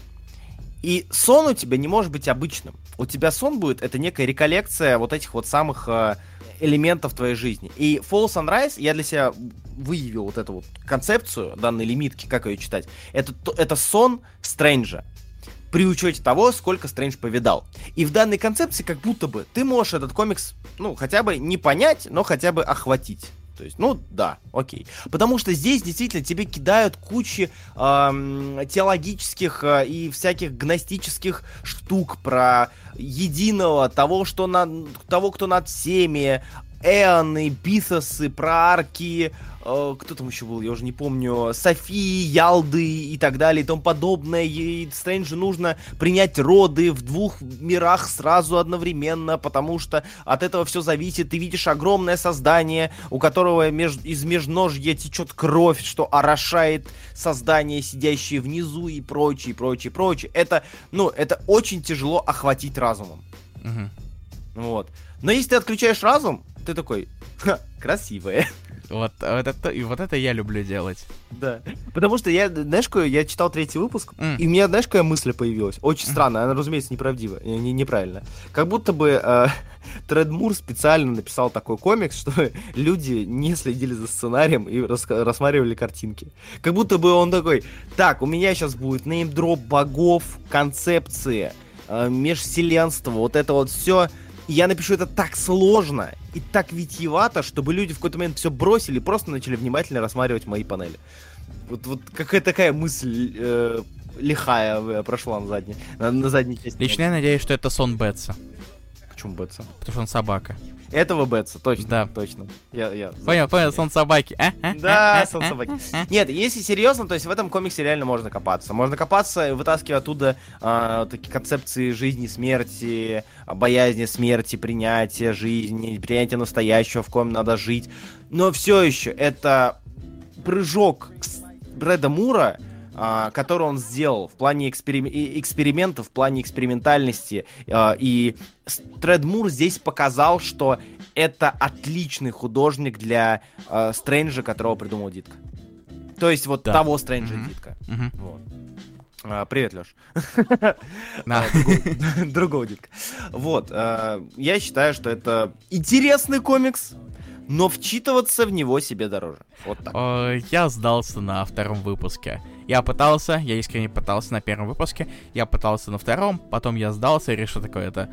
И сон у тебя не может быть обычным. У тебя сон будет, это некая реколлекция вот этих вот самых э, элементов твоей жизни. И Fall Sunrise, я для себя выявил вот эту вот концепцию данной лимитки, как ее читать. Это, это сон Стрэнджа при учете того, сколько Стрэндж повидал. И в данной концепции как будто бы ты можешь этот комикс, ну, хотя бы не понять, но хотя бы охватить. То есть, ну да, окей. Потому что здесь действительно тебе кидают кучи эм, теологических э, и всяких гностических штук про единого, того, что на, того, кто над всеми, эоны, бисосы, про арки, Э, кто там еще был, я уже не помню, Софии, Ялды и так далее и тому подобное. И Стрэнджу нужно принять роды в двух мирах сразу одновременно, потому что от этого все зависит. Ты видишь огромное создание, у которого меж... из межножья течет кровь, что орошает создание, сидящее внизу и прочее, прочее, прочее. Это, ну, это очень тяжело охватить разумом. Угу. Вот. Но если ты отключаешь разум, ты такой, красивая. Вот, вот, это, и вот это я люблю делать. Да. Потому что я, знаешь, я читал третий выпуск, mm. и у меня, знаешь, какая мысль появилась? Очень странная, она, разумеется, неправдивая, не, неправильно. Как будто бы э, Тред Мур специально написал такой комикс, что люди не следили за сценарием и рас, рассматривали картинки. Как будто бы он такой, так, у меня сейчас будет неймдроп богов, концепции, э, межвселенство, вот это вот все и я напишу это так сложно и так витьевато, чтобы люди в какой-то момент все бросили и просто начали внимательно рассматривать мои панели. Вот, вот какая такая мысль э, лихая э, прошла на задней, на, на задней части. Лично я надеюсь, что это сон Бетса. Почему Бетса? Потому что он собака. Этого Бетса, точно. Да. Точно. Я, я... Понял, понял, сон собаки. А? А? Да, сон собаки. Нет, если серьезно, то есть в этом комиксе реально можно копаться. Можно копаться, вытаскивать оттуда э, такие концепции жизни, смерти, боязни смерти, принятия жизни, принятия настоящего, в ком надо жить. Но все еще это прыжок Брэда Мура, а, который он сделал в плане эксперим... экспериментов, в плане экспериментальности. А, и Тредмур здесь показал, что это отличный художник для а, Стрэнджа, которого придумал Дитка. То есть вот да. того Стрэнджа mm-hmm. Дитка. Mm-hmm. Вот. А, привет, Леш. Другого Дитка. Вот. Я считаю, что это интересный комикс, но вчитываться в него себе дороже. Вот так. Я сдался на втором выпуске. Я пытался, я искренне пытался на первом выпуске, я пытался на втором, потом я сдался и решил такое это...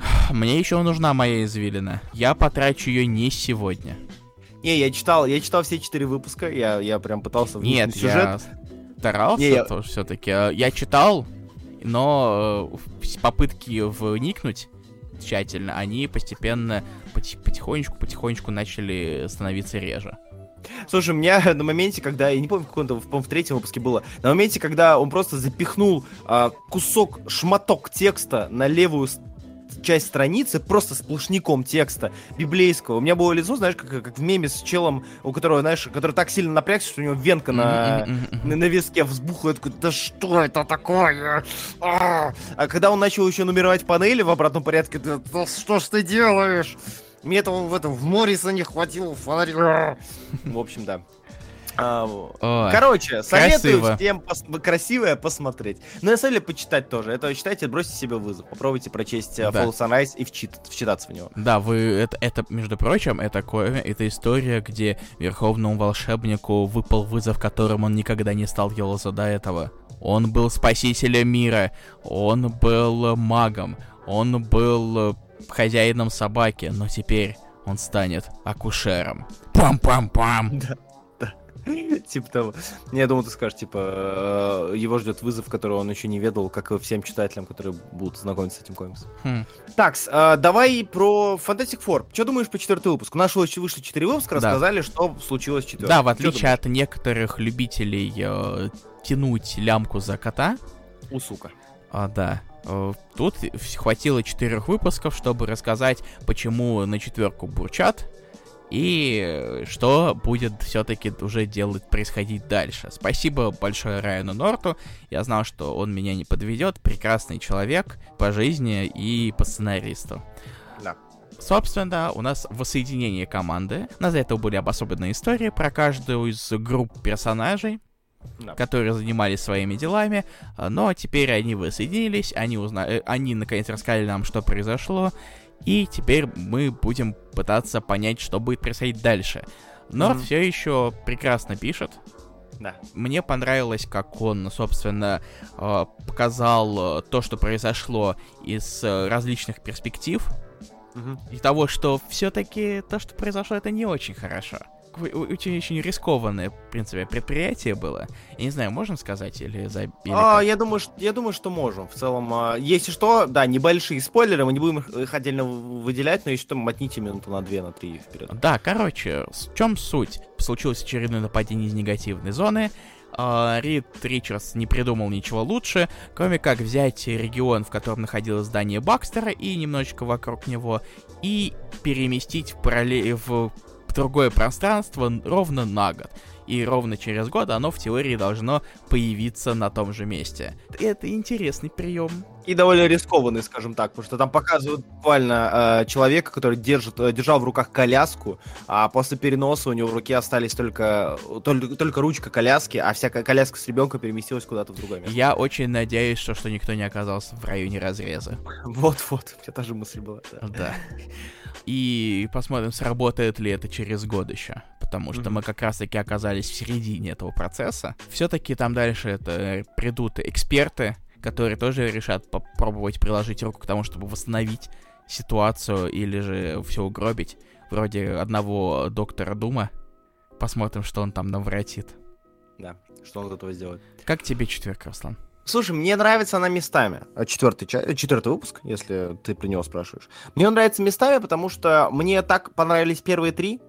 Мне еще нужна моя извилина. Я потрачу ее не сегодня. Не, я читал, я читал все четыре выпуска, я, я прям пытался Нет, сюжет. я старался не, я... все-таки. Я читал, но э, попытки вникнуть тщательно, они постепенно, потихонечку-потихонечку начали становиться реже. Слушай, у меня на моменте, когда, я не помню, в каком-то, в, в третьем выпуске было, на моменте, когда он просто запихнул а, кусок, шматок текста на левую часть страницы просто сплошняком текста библейского. У меня было лицо, знаешь, как, как в меме с челом, у которого, знаешь, который так сильно напрягся, что у него венка на, на, на виске взбухла. Я такой, да что это такое? А, а когда он начал еще нумеровать панели в обратном порядке, да, да что ж ты делаешь? Мне этого в этом в Морриса не хватило фонаря. В общем, да. А, Короче, советую красиво. всем пос красивое посмотреть. Ну, на самом деле, почитать тоже. Это читайте, бросьте себе вызов. Попробуйте прочесть uh, да. Fall Sunrise и вчит вчитаться в него. Да, вы это, это, между прочим, это, это история, где верховному волшебнику выпал вызов, которым он никогда не сталкивался до этого. Он был спасителем мира, он был магом, он был хозяином собаки, но теперь он станет акушером. Пам-пам-пам! Да. Типа того. Я думал, ты скажешь, типа, э, его ждет вызов, которого он еще не ведал, как и всем читателям, которые будут знакомиться с этим комиксом. Хм. Так, э, давай про Fantastic Four. Что думаешь по четвертый выпуск? У нас вышли четыре выпуска, рассказали, что случилось в четвертом. Да, в отличие от некоторых любителей э, тянуть лямку за кота. У сука. А, да. Тут хватило четырех выпусков, чтобы рассказать, почему на четверку бурчат, и что будет все-таки уже делать, происходить дальше. Спасибо большое Райану Норту, я знал, что он меня не подведет, прекрасный человек по жизни и по сценаристу. Да. Собственно, у нас воссоединение команды. У нас для этого были обособленные истории про каждую из групп персонажей, да. которые занимались своими делами, но теперь они воссоединились, они, узна... Э, они наконец рассказали нам, что произошло, и теперь мы будем пытаться понять, что будет происходить дальше. Норд mm-hmm. все еще прекрасно пишет. Да. Мне понравилось, как он, собственно, э, показал э, то, что произошло из э, различных перспектив. Mm-hmm. И того, что все-таки то, что произошло, это не очень хорошо очень-очень рискованное, в принципе, предприятие было. Я не знаю, можем сказать или за... а, я, думаю, что, я думаю, что можем. В целом, а, если что, да, небольшие спойлеры, мы не будем их отдельно выделять, но если что, мотните минуту на две, на три вперед. Да, короче, в чем суть? Случилось очередное нападение из негативной зоны, Uh, Рид Ричардс не придумал ничего лучше, кроме как взять регион, в котором находилось здание Бакстера, и немножечко вокруг него, и переместить в, параллель... в другое пространство ровно на год. И ровно через год оно в теории должно появиться на том же месте. Это интересный прием. И довольно рискованный, скажем так, потому что там показывают буквально э, человека, который держит, э, держал в руках коляску, а после переноса у него в руке остались только, только, только ручка коляски, а вся коляска с ребенком переместилась куда-то в другое место. Я очень надеюсь, что, что никто не оказался в районе разреза. Вот-вот, у меня та же мысль была. Да. И посмотрим, сработает ли это через год еще. Потому что mm-hmm. мы как раз-таки оказались в середине этого процесса. Все-таки там дальше это придут эксперты, которые тоже решат попробовать приложить руку к тому, чтобы восстановить ситуацию или же все угробить. Вроде одного доктора Дума. Посмотрим, что он там навратит. Да, что он готов сделать. Как тебе четверка, Руслан? Слушай, мне нравится она местами. Четвертый, четвертый выпуск, если ты про него спрашиваешь. Мне он нравится местами, потому что мне так понравились первые три.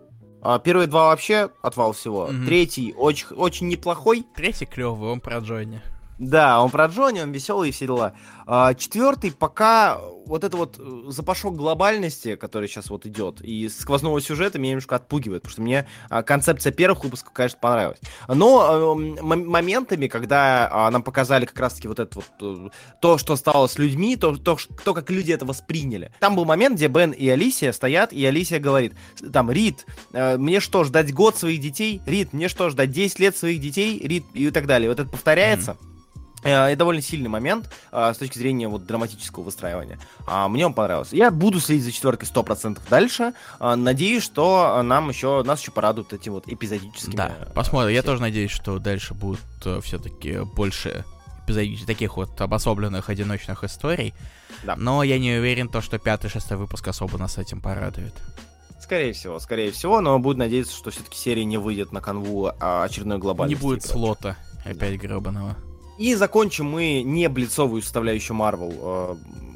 А, первые два вообще отвал всего. Угу. Третий очень, очень неплохой. Третий клевый, он про Джонни. Да, он про Джонни, он веселый и все дела. А, четвертый, пока вот это вот э, запашок глобальности, который сейчас вот идет, и сквозного сюжета меня немножко отпугивает, потому что мне а, концепция первых выпусков, конечно, понравилась. Но э, моментами, когда а, нам показали как раз-таки вот это вот, э, то, что стало с людьми, то, то, то, как люди это восприняли. Там был момент, где Бен и Алисия стоят, и Алисия говорит, там, Рид, э, мне что, ждать год своих детей? Рид, мне что, ждать 10 лет своих детей? Рид, и так далее. Вот это повторяется. Mm-hmm Э, и довольно сильный момент а, с точки зрения вот драматического выстраивания. А, мне он понравился. Я буду следить за четверкой 100% дальше. А, надеюсь, что нам еще, нас еще порадуют эти вот эпизодическими... Да, посмотрим. Я тоже надеюсь, что дальше будут все-таки больше эпизодических, таких вот обособленных одиночных историй. Да. Но я не уверен, то, что пятый, шестой выпуск особо нас этим порадует. Скорее всего, скорее всего, но буду надеяться, что все-таки серия не выйдет на канву а очередной глобальной. Не будет слота опять да. гребаного. И закончим мы не блицовую составляющую Marvel.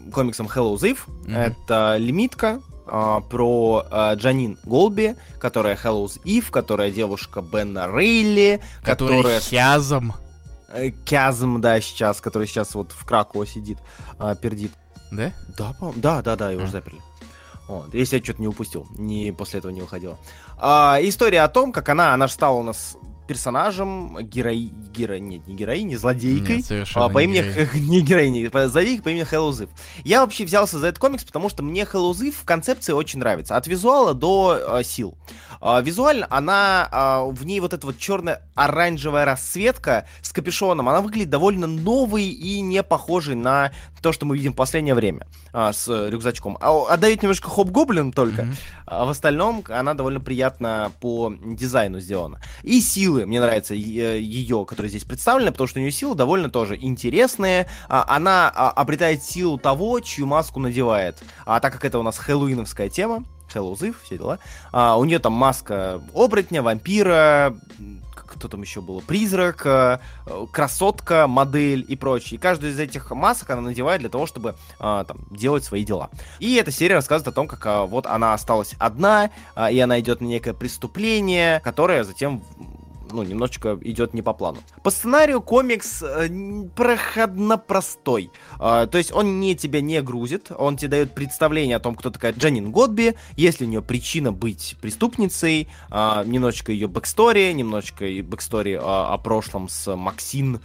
Э, комиксом Hello Ziv. Mm-hmm. Это лимитка, Uh, про uh, Джанин Голби, которая Hello's Eve, которая девушка Бена Рейли, которая... Хязом. Э, Кязм, да, сейчас, который сейчас вот в Краково сидит, uh, пердит. Да? Да, по да, да, да, его уже заперли. Вот, если я что-то не упустил, не после этого не уходила. А, история о том, как она, она же стала у нас персонажем, герои... Геро... Нет, не героиней, злодейкой. Нет, а, по имени... Не героиней, злодейкой по имени Зив. Я вообще взялся за этот комикс, потому что мне Зив в концепции очень нравится. От визуала до э, сил. А, визуально она, а, в ней вот эта вот черная оранжевая расцветка с капюшоном, она выглядит довольно новой и не похожей на то, что мы видим в последнее время а, с рюкзачком. А, отдает немножко хоп-гоблин только, mm-hmm. а в остальном она довольно приятно по дизайну сделана. И силы, мне нравится ее, которая здесь представлена, потому что у нее силы довольно тоже интересные. А, она а, обретает силу того, чью маску надевает. А так как это у нас хэллоуиновская тема, Ziv, все дела. А, у нее там маска оборотня, вампира, кто там еще было, призрак, э, красотка, модель и прочее. И каждую из этих масок она надевает для того, чтобы а, там делать свои дела. И эта серия рассказывает о том, как вот она осталась одна, и она идет на некое преступление, которое затем ну, немножечко идет не по плану. По сценарию комикс э, проходно простой. Э, то есть он не тебя не грузит, он тебе дает представление о том, кто такая Джанин Годби, есть ли у нее причина быть преступницей, э, немножечко ее backstory, немножечко backstory э, о прошлом с Максин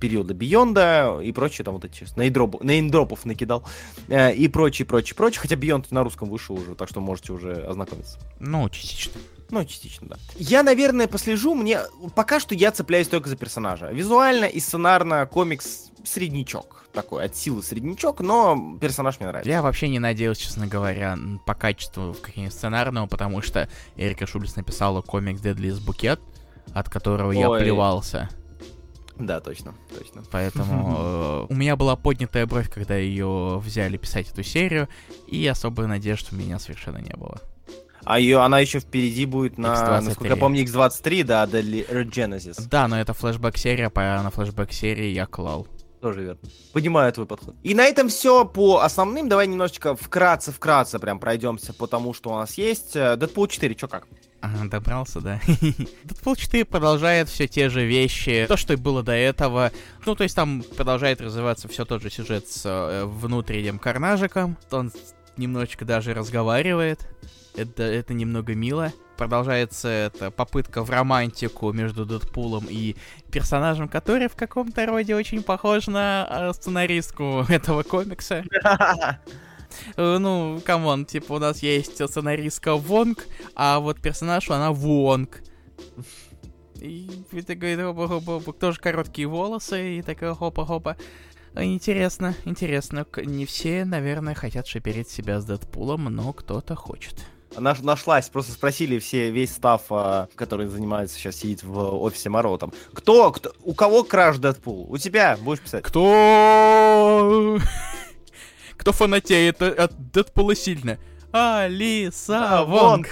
периода Бейонда и прочее, там вот эти неймдропов накидал, э, и прочее, прочее, прочее, хотя Бионд на русском вышел уже, так что можете уже ознакомиться. Ну, частично. Ну, частично, да. Я, наверное, послежу. Мне пока что я цепляюсь только за персонажа. Визуально и сценарно комикс среднячок такой, от силы среднячок, но персонаж мне нравится. Я вообще не надеялся, честно говоря, по качеству в каким-нибудь сценарного, потому что Эрика Шульц написала комикс Deadliest Букет, от которого Ой. я плевался. Да, точно, точно. Поэтому э, у меня была поднятая бровь, когда ее взяли писать эту серию, и особой надежды у меня совершенно не было. А ее, она еще впереди будет на, насколько я помню, X23, да, Deadly Genesis. Да, но это флешбэк-серия, а на флешбэк-серии я клал. Тоже верно. Понимаю твой подход. И на этом все по основным. Давай немножечко вкратце-вкратце прям пройдемся по тому, что у нас есть. Deadpool 4, что как? Ага, добрался, да. Deadpool 4 продолжает все те же вещи, то, что и было до этого. Ну, то есть там продолжает развиваться все тот же сюжет с э, внутренним карнажиком. Он немножечко даже разговаривает. Это, это немного мило. Продолжается эта попытка в романтику между Дэдпулом и персонажем, который в каком-то роде очень похож на а, сценаристку этого комикса. Э, ну, come on, типа у нас есть сценаристка Вонг, а вот персонаж, она Вонг. И такой, тоже короткие волосы, и такая хопа-хопа. Интересно, интересно. Не все, наверное, хотят шиперить себя с Дэдпулом, но кто-то хочет. Наш, нашлась, просто спросили все, весь staff, а, который занимается сейчас, сидит в офисе Моро, там, кто, кто, у кого краш Дэдпул? У тебя, будешь писать? Кто? Кто фанатеет от Дэдпула сильно? Алиса Вонг.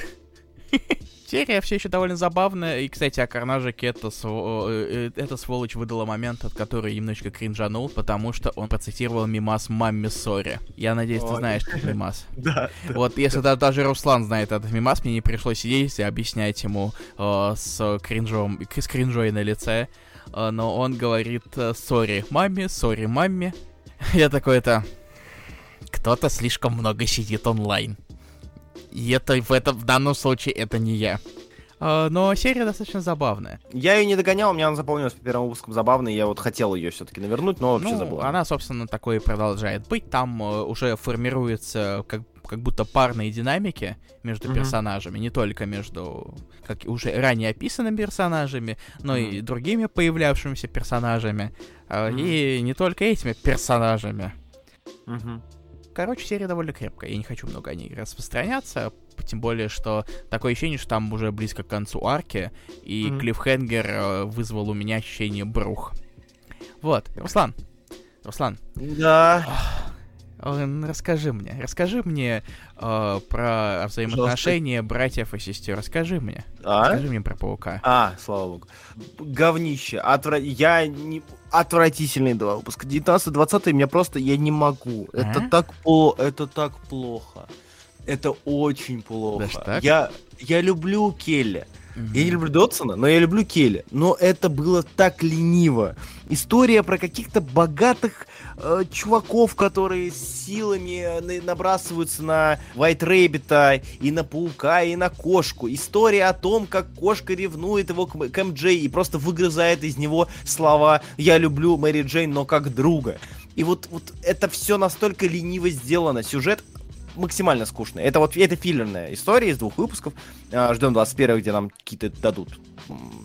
Серия все еще довольно забавная. И, кстати, о Карнажике это, св... Э, э, эта сволочь выдала момент, от которого немножечко кринжанул, потому что он процитировал мимас «Мамме Сори». Я надеюсь, ты знаешь этот мимас. Да. Вот, если даже Руслан знает этот мимас, мне не пришлось сидеть и объяснять ему э, с кринжом, с кринжой на лице. Но он говорит «Сори, маме, сори, маме». Я такой это... Кто-то слишком много сидит онлайн. И это в, этом, в данном случае это не я. Uh, но серия достаточно забавная. Я ее не догонял, у меня она заполнилась по первому выпуску забавной, я вот хотел ее все-таки навернуть, но вообще ну, забыл. Она, собственно, такой и продолжает быть. Там uh, уже формируется как, как будто парные динамики между mm-hmm. персонажами, не только между, как уже ранее описанными персонажами, но mm-hmm. и другими появлявшимися персонажами, mm-hmm. и не только этими персонажами. Mm-hmm. Короче, серия довольно крепкая. Я не хочу много о ней распространяться. Тем более, что такое ощущение, что там уже близко к концу арки. И mm-hmm. Клиффхенгер э, вызвал у меня ощущение брух. Вот, Руслан. Руслан. Да. Расскажи мне, расскажи мне э, про взаимоотношения братьев и сестер. Расскажи мне. А? Расскажи мне про паука. А, слава богу. Говнище. Отвра... Я не... Отвратительные два выпуска. 19-20 меня просто... Я не могу. А? Это так по... Это так плохо. Это очень плохо. Даже так? Я... Я люблю Келли. Mm-hmm. Я не люблю Дотсона, но я люблю Келли. Но это было так лениво. История про каких-то богатых э, чуваков, которые силами набрасываются на White Рэббита и на паука, и на кошку. История о том, как кошка ревнует его к, к МД и просто выгрызает из него слова «Я люблю Мэри Джейн, но как друга». И вот, вот это все настолько лениво сделано. Сюжет максимально скучный. Это вот это филлерная история из двух выпусков. А, ждем 21 где нам какие-то дадут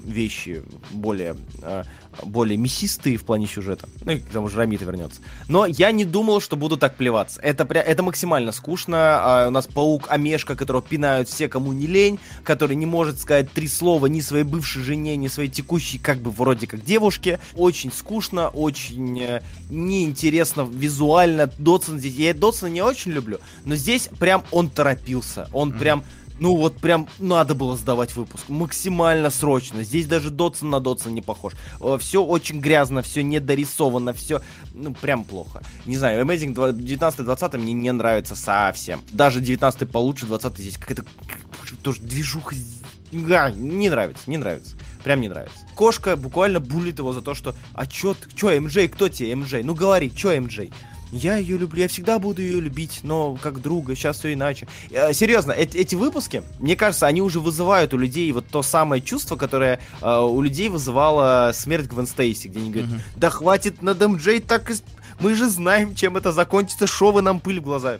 вещи более, а, более мясистые в плане сюжета. Ну, и к тому же Рамита вернется. Но я не думал, что буду так плеваться. Это, это максимально скучно. А, у нас паук Амешка, которого пинают все, кому не лень, который не может сказать три слова ни своей бывшей жене, ни своей текущей, как бы вроде как девушке. Очень скучно, очень э, неинтересно визуально. Дотсон здесь... Я Дотсона не очень люблю, но здесь прям он торопился. Он mm-hmm. прям ну вот прям надо было сдавать выпуск. Максимально срочно. Здесь даже Дотсон на Дотсон не похож. Э, все очень грязно, все недорисовано, все, ну, прям плохо. Не знаю, Amazing 19-20 мне не нравится совсем. Даже 19 получше, 20 здесь какая-то тоже движуха. Да, не нравится, не нравится. Прям не нравится. Кошка буквально булит его за то, что «А чё, чё, МJ, кто тебе, МJ? Ну говори, чё, МJ?» Я ее люблю, я всегда буду ее любить, но как друга, сейчас все иначе. Э, серьезно, эти, эти выпуски, мне кажется, они уже вызывают у людей вот то самое чувство, которое э, у людей вызывала смерть Гвен Стейси, где они говорят, да хватит над МД так... Мы же знаем, чем это закончится, шо вы нам пыль в глаза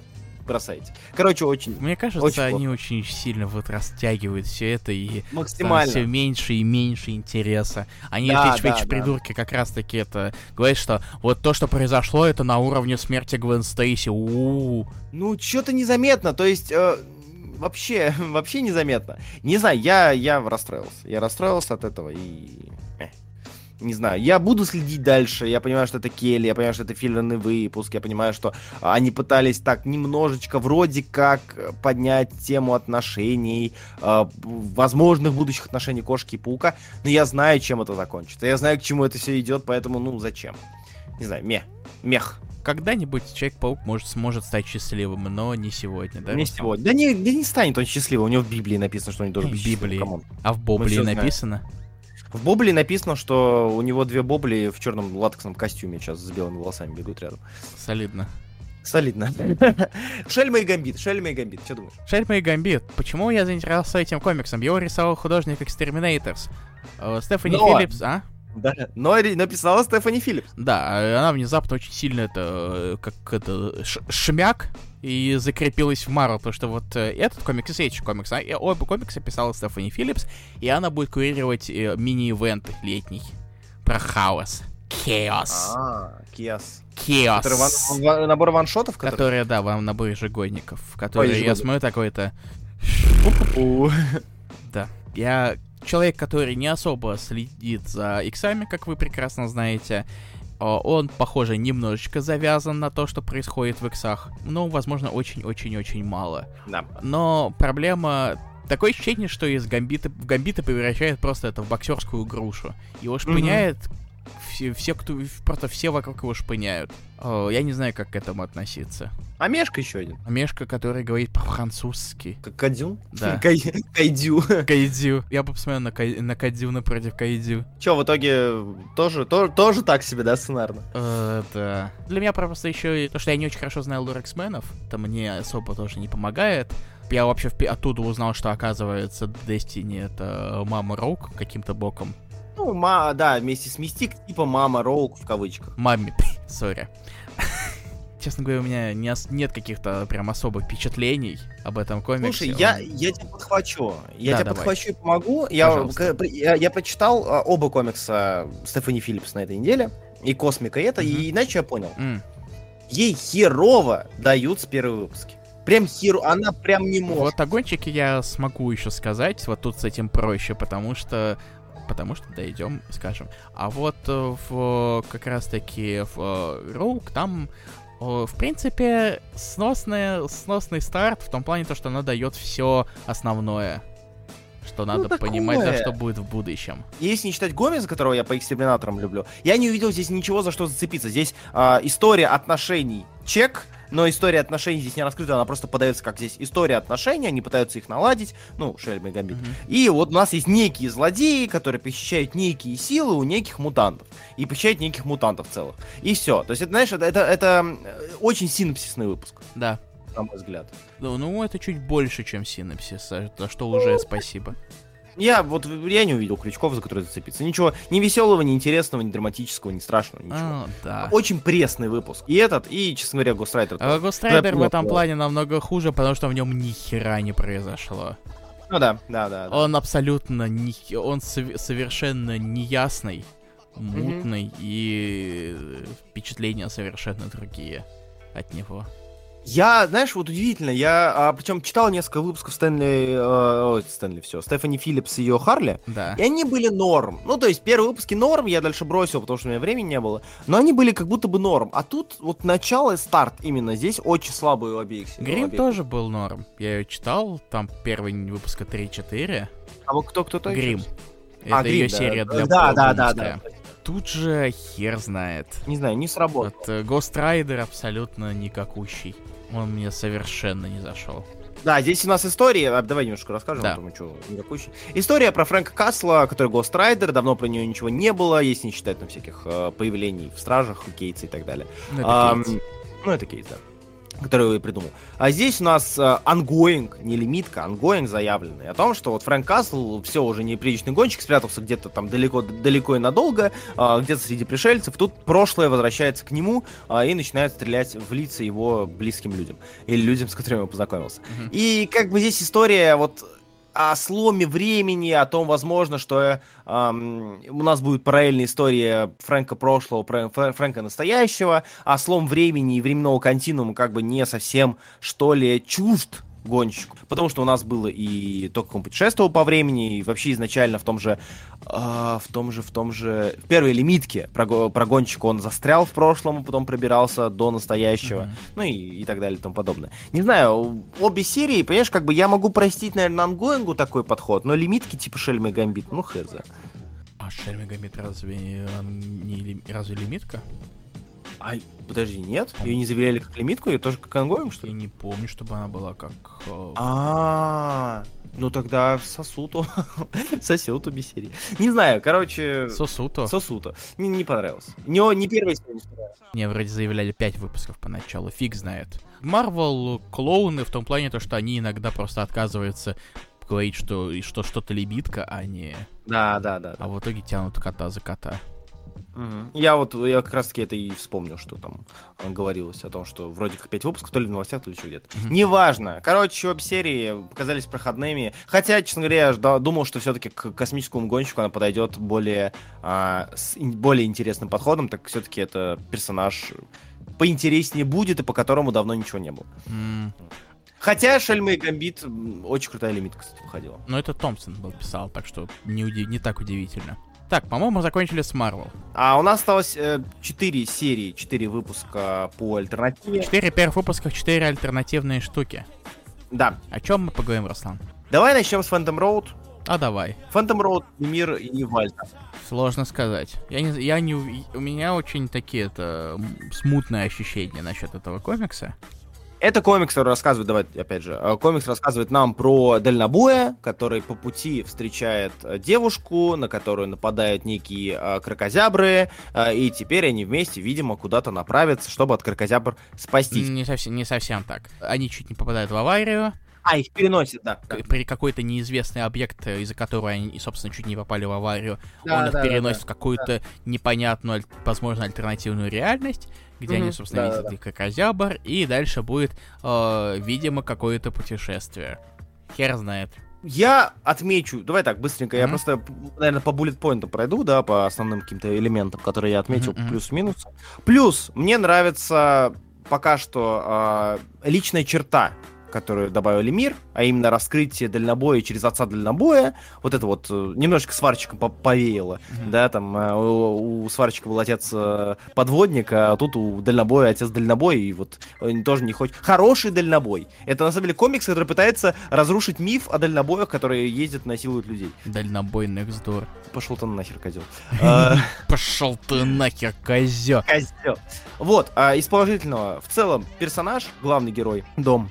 бросаете. Короче, очень. Мне кажется, очень они плохо. очень сильно вот растягивают все это и максимально все меньше и меньше интереса. Они да, эти, да, да. придурки как раз таки это говорят, что вот то, что произошло, это на уровне смерти Гвен Стейси. У-у-у. Ну, что-то незаметно. То есть. Э вообще, вообще незаметно. Не знаю, я, я расстроился. Я расстроился от этого и не знаю, я буду следить дальше, я понимаю, что это Келли, я понимаю, что это филлерный выпуск, я понимаю, что они пытались так немножечко вроде как поднять тему отношений, э, возможных будущих отношений кошки и паука, но я знаю, чем это закончится, я знаю, к чему это все идет, поэтому, ну, зачем? Не знаю, мех, мех. Когда-нибудь Человек-паук может, сможет стать счастливым, но не сегодня, да? Не сегодня. Да не, да не станет он счастливым, у него в Библии написано, что он не должен быть Библии. А в Библии написано? Знаем. В Бобле написано, что у него две Бобли в черном латексном костюме сейчас с белыми волосами бегут рядом. Солидно. Солидно. Шельма и Гамбит, Шельма и Гамбит, что думаешь? Шельма и Гамбит. Почему я заинтересовался этим комиксом? Его рисовал художник Exterminators. Э, Стефани Но... Филлипс, а? Да, но написала Стефани Филлипс. Да, она внезапно очень сильно это, э, как это, шмяк и закрепилась в Марвел, потому что вот э, этот комикс и следующий комикс, а, оба комикса писала Стефани Филлипс, и она будет курировать э, мини-ивент летний про хаос. Chaos. А. Который ван, ван, набор ваншотов? Который... которые, да, вам набор ежегодников. Которые, Ой, я смотрю, такой-то... Да. Я человек, который не особо следит за иксами, как вы прекрасно знаете. А, он, похоже, немножечко завязан на то, что происходит в иксах. Ну, возможно, очень-очень-очень мало. Да. Но проблема Такое ощущение, что из гамбита в гамбита превращает просто это в боксерскую грушу. Его шпыняет mm-hmm все, все, кто, просто все вокруг его шпыняют. О, я не знаю, как к этому относиться. А Мешка еще один. А Мешка, который говорит по-французски. Как Кадюн? Да. Кай, кайдю. Кайдю. Я бы посмотрел на, кай, на Кадю напротив Кайдю. Че, в итоге тоже, то, тоже так себе, да, сценарно? Э, да. Для меня просто еще то, что я не очень хорошо знаю лор X-менов, это мне особо тоже не помогает я вообще оттуда узнал, что оказывается Destiny это мама Роуг каким-то боком. Ну, ма, да, вместе с Мистик, типа мама Роуг в кавычках. Маме, sorry. Честно говоря, у меня не, нет каких-то прям особых впечатлений об этом комиксе. Слушай, я, я тебя подхвачу. Я да, тебя давай. подхвачу и помогу. Я, я, я прочитал а, оба комикса Стефани Филлипс на этой неделе. И Космика и это, mm-hmm. и иначе я понял. Mm. Ей херово дают с первой выпуски. Прям херу, она прям не может. Вот огончики я смогу еще сказать, вот тут с этим проще, потому что потому что дойдем, скажем. А вот э, в как раз таки в Роук там В принципе, сносный, сносный старт в том плане, то, что она дает все основное что надо ну, понимать, за что будет в будущем. Если не считать Гомеза, которого я по экстерминаторам люблю, я не увидел здесь ничего, за что зацепиться. Здесь э, история отношений чек, но история отношений здесь не раскрыта, она просто подается как здесь история отношений, они пытаются их наладить, ну, Шельма и Гамбит. Mm-hmm. И вот у нас есть некие злодеи, которые похищают некие силы у неких мутантов. И похищают неких мутантов целых. И все. То есть, это, знаешь, это, это, это очень синапсисный выпуск. Да на мой взгляд. Ну, ну, это чуть больше, чем синапсис, за что уже спасибо. Я вот я не увидел крючков, за которые зацепиться. Ничего ни веселого, ни интересного, ни драматического, ни страшного, ничего. А, да. Очень пресный выпуск. И этот, и, честно говоря, Ghost Rider. А Ghost Rider в этом плане намного хуже, потому что в нем ни хера не произошло. Ну да, да, да. да. Он абсолютно не... Он совершенно неясный, мутный, mm-hmm. и впечатления совершенно другие от него. Я, знаешь, вот удивительно, я, а, причем читал несколько выпусков Стэнли, э, Стэнли, все, Стефани Филлипс и ее Харли, да. и они были норм. Ну, то есть первые выпуски норм, я дальше бросил, потому что у меня времени не было, но они были как будто бы норм. А тут вот начало и старт именно здесь очень слабый у обеих. Грим обеих. тоже был норм. Я ее читал, там первый выпуска 3-4. А вот кто кто-то Грим. Это а, ее Грим, серия да. для да, да, да, да, да. Тут же хер знает. Не знаю, не сработал. Вот, э, Ghost Rider абсолютно никакущий. Он мне совершенно не зашел. Да, здесь у нас история, а, давай немножко расскажем, да. потому что никакой История про Фрэнка Касла, который Ghost Rider, давно про нее ничего не было, если не считать там всяких э, появлений в Стражах, Кейтс и так далее. Ну, это а, Кейтс. Ну, это Кейтс, да которую я придумал. А здесь у нас uh, ongoing, не лимитка, ongoing заявленный, о том, что вот Фрэнк Касл, все, уже неприличный гонщик, спрятался где-то там далеко, далеко и надолго, uh, где-то среди пришельцев, тут прошлое возвращается к нему uh, и начинает стрелять в лица его близким людям, или людям, с которыми он познакомился. Mm-hmm. И как бы здесь история вот о сломе времени, о том, возможно, что эм, у нас будет параллельная история Фрэнка прошлого, Фрэнка настоящего, а слом времени и временного континуума как бы не совсем, что ли, чужд гонщику. Потому что у нас было и то, как он путешествовал по времени, и вообще изначально в том же, э, в том же, в том же, в первой лимитке про, про гонщика он застрял в прошлом, а потом пробирался до настоящего, mm-hmm. ну и, и так далее и тому подобное. Не знаю, обе серии, понимаешь, как бы я могу простить, наверное, ангоингу такой подход, но лимитки типа Шельмы Гамбит, ну хз. А Шельмы Гамбит разве не разве лимитка? А, подожди, нет? Ее не заверяли как лимитку, ее тоже как ангоем, что ли? Я не помню, чтобы она была как... Э, а, ну тогда Сосуто. Сосет обе серии. Не знаю, короче... Сосуто? Сосуто. Не, не понравилось. Не, не не понравилась. Мне вроде заявляли 5 выпусков поначалу, фиг знает. Марвел клоуны в том плане, то, что они иногда просто отказываются говорить, что, что что-то лимитка, а не... Да, да, да. А в итоге тянут кота за кота. Я вот, я как раз таки это и вспомнил, что там говорилось о том, что вроде как 5 выпусков, то ли в новостях, то ли еще где-то. Неважно. Короче, обе серии показались проходными. Хотя, честно говоря, я думал, что все-таки к космическому гонщику она подойдет более, а, с более интересным подходом, так все-таки это персонаж поинтереснее будет и по которому давно ничего не было. Mm. Хотя Шельма и Гамбит очень крутая лимитка, кстати, выходила. Но это Томпсон был писал, так что не, уди- не так удивительно. Так, по-моему, закончили с Марвел. А у нас осталось э, 4 серии, 4 выпуска по альтернативе. 4 первых выпусках, 4 альтернативные штуки. Да. О чем мы поговорим, Руслан? Давай начнем с Phantom Road. А давай. Phantom Road, Мир и Вальта. Сложно сказать. Я не, я не, у меня очень такие это смутные ощущения насчет этого комикса. Это комикс, рассказывает, давай опять же, э, комикс рассказывает нам про дальнобоя, который по пути встречает э, девушку, на которую нападают некие э, крокозябры, и теперь они вместе, видимо, куда-то направятся, чтобы от крокозябр спастись. Не совсем, не совсем так. Они чуть не попадают в аварию. А, их переносит, да. При какой-то неизвестный объект, из-за которого они, собственно, чуть не попали в аварию, да, он их да, переносит да, в какую-то да. непонятную, возможно, альтернативную реальность где mm-hmm. они, собственно, да, видят да, да. крокозябр, и дальше будет, э, видимо, какое-то путешествие. Хер знает. Я отмечу, давай так, быстренько, mm-hmm. я просто, наверное, по буллет-поинтам пройду, да, по основным каким-то элементам, которые я отметил, mm-hmm. плюс-минус. Плюс, мне нравится пока что э, личная черта которую добавили мир, а именно раскрытие дальнобоя через отца дальнобоя. Вот это вот э, немножечко сварщиком повеяло. Mm-hmm. Да, там э, у, у сварщика был отец э, подводник, а тут у дальнобоя отец дальнобой, и вот он тоже не хочет. Хороший дальнобой. Это на самом деле комикс, который пытается разрушить миф о дальнобоях, которые ездят, насилуют людей. Дальнобой next door. Пошел ты нахер, козел. Пошел ты нахер, козел. Козел. Вот, а из положительного. В целом, персонаж, главный герой, дом,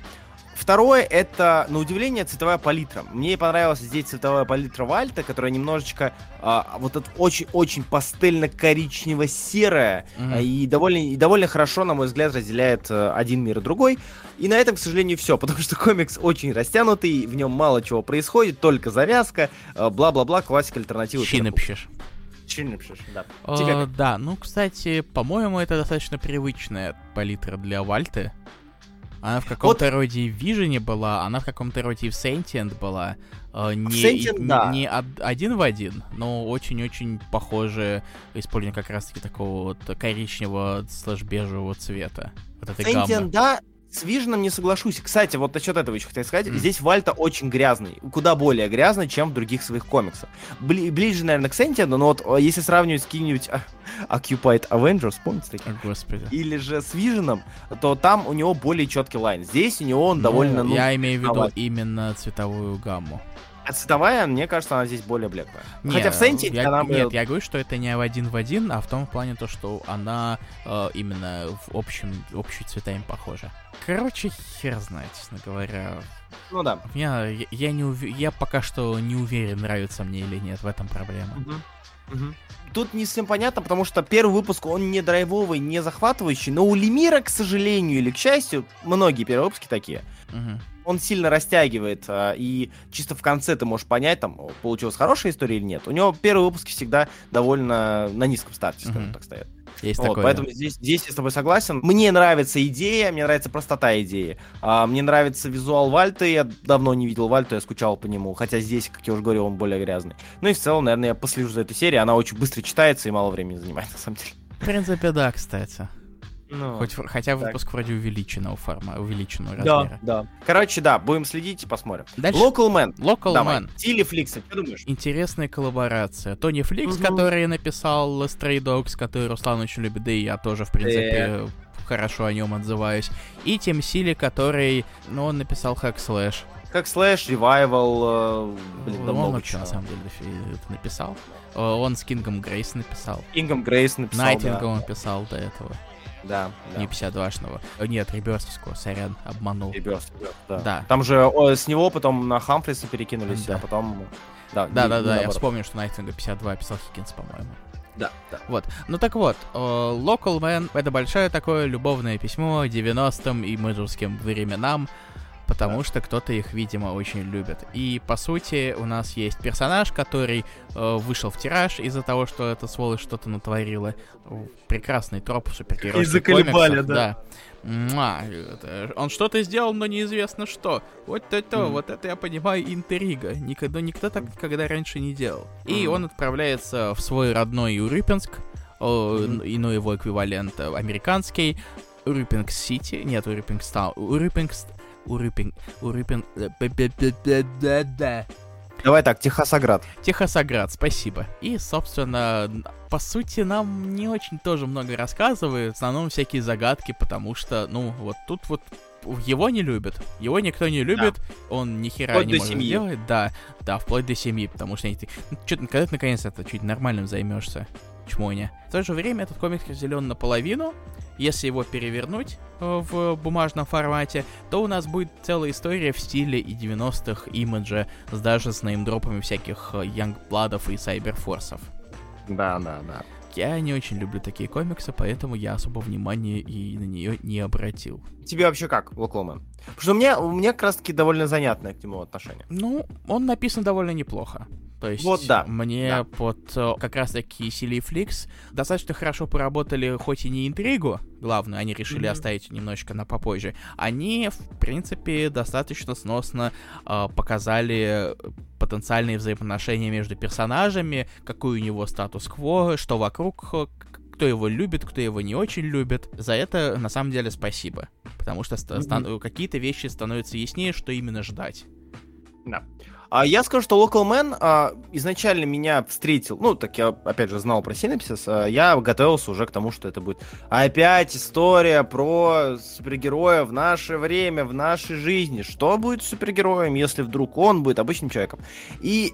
Второе, это, на удивление, цветовая палитра. Мне понравилась здесь цветовая палитра Вальта, которая немножечко а, вот это очень-очень пастельно-коричнево-серая mm-hmm. и, довольно, и довольно хорошо, на мой взгляд, разделяет а, один мир и другой. И на этом, к сожалению, все, потому что комикс очень растянутый, в нем мало чего происходит, только завязка, а, бла-бла-бла, классика альтернативы. Щи напишешь. Щи напишешь, да. О, да, ну, кстати, по-моему, это достаточно привычная палитра для Вальты. Она в каком-то вот... роде в Vision была, она в каком-то роде в Sentient была. Э, не, Sentient, не, да. не один в один, но очень-очень похоже использование как раз-таки такого вот коричневого слэш-бежевого цвета. Вот этой Sentient, гаммы. да, с Виженом не соглашусь. Кстати, вот насчет этого еще хотел сказать. Mm. Здесь Вальта очень грязный. Куда более грязный, чем в других своих комиксах. Бли- ближе, наверное, к Сентиану, но вот э, если сравнивать с каким-нибудь а, Occupied Avengers, помните такие? О, господи. Или же с Виженом, то там у него более четкий лайн. Здесь у него он ну, довольно... Ну, я имею в виду именно цветовую гамму. А цветовая, мне кажется, она здесь более блеклая. Хотя в Сенте я, она... Нет, я говорю, что это не в один в один, а в том плане то, что она э, именно в общем, общий цветами похожа. Короче, хер знает, честно говоря. Ну да. Я, я, я, не ув... я пока что не уверен, нравится мне или нет, в этом проблема. Угу. Угу. Тут не совсем понятно, потому что первый выпуск, он не драйвовый, не захватывающий, но у Лемира, к сожалению или к счастью, многие первые выпуски такие. Угу он сильно растягивает, а, и чисто в конце ты можешь понять, там, получилась хорошая история или нет. У него первые выпуски всегда довольно на низком старте, скажем mm-hmm. так, стоят. Есть вот, такое. Поэтому здесь, здесь я с тобой согласен. Мне нравится идея, мне нравится простота идеи. А, мне нравится визуал Вальты. Я давно не видел Вальту, я скучал по нему. Хотя здесь, как я уже говорил, он более грязный. Ну и в целом, наверное, я послежу за этой серией. Она очень быстро читается и мало времени занимает, на самом деле. В принципе, да, кстати. Ну, Хоть, хотя так. выпуск вроде увеличенного форма, увеличенного размера. Да, да. Короче, да, будем следить и посмотрим. Дальше. Local Man. Local Давай. Man. Тили Фликса, что думаешь? Интересная коллаборация. Тони Фликс, угу. который написал Stray Dogs, который Руслан очень любит, да и я тоже, в принципе, э. хорошо о нем отзываюсь. И Тим Сили, который, ну, он написал Hack Slash. Hack/Slash, Revival, блин, да много чего. на самом деле это написал. Э, он с Кингом Грейсон написал. Кингом Грейсон написал, Найтвинга да. он писал до этого. Да, Не 52-шного. Э, нет, Ребёрсовского, сорян, обманул. Rebirth, да. да. Там же о, с него потом на Хамфриса перекинулись, да. а потом... Да, да, да, да, я вспомнил, что Найтвинга 52 писал Хиггинс, по-моему. Да, да. Вот. Ну так вот, uh, Local Man — это большое такое любовное письмо 90-м и имиджевским временам, потому что кто-то их, видимо, очень любит. И, по сути, у нас есть персонаж, который э, вышел в тираж из-за того, что эта сволочь что-то натворила. Прекрасный троп супергеройских И заколебали, да. да. Муа, он что-то сделал, но неизвестно что. Вот это, mm. вот это я понимаю, интрига. Никогда никто так никогда раньше не делал. Mm. И он отправляется в свой родной Урюпинск, mm. и, ну, его эквивалент э, американский, Урюпинг-Сити, нет, Урюпинг-Стаун, Урюпинг, Урюпинг... Урюпинг... Давай так, Техасоград. Техасоград, спасибо. И, собственно, по сути, нам не очень тоже много рассказывают, в основном всякие загадки, потому что, ну, вот тут вот его не любят. Его никто не любит, да. он ни хера вплоть не может семьи. сделать. Да, да, вплоть до семьи, потому что они... Ну, что, когда ты наконец то чуть нормальным займешься? чмоня. В то же время этот комикс разделен наполовину. Если его перевернуть э, в бумажном формате, то у нас будет целая история в стиле и 90-х имиджа, с даже с неймдропами всяких Янгбладов э, и Сайберфорсов. Да, да, да. Я не очень люблю такие комиксы, поэтому я особо внимания и на нее не обратил. Тебе вообще как, Локломен? Потому что у меня, у меня как раз-таки довольно занятное к нему отношение. Ну, он написан довольно неплохо. То есть вот, да. мне да. под э, как раз-таки Сили Фликс достаточно хорошо поработали, хоть и не интригу, главную, они решили mm-hmm. оставить немножечко на попозже. Они, в принципе, достаточно сносно э, показали потенциальные взаимоотношения между персонажами, какой у него статус-кво, что вокруг, кто его любит, кто его не очень любит. За это, на самом деле, спасибо. потому что mm-hmm. какие-то вещи становятся яснее, что именно ждать. Да. А я скажу, что Local Man а, изначально меня встретил, ну, так я, опять же, знал про синапсис, а, я готовился уже к тому, что это будет опять история про супергероя в наше время, в нашей жизни. Что будет с супергероем, если вдруг он будет обычным человеком? И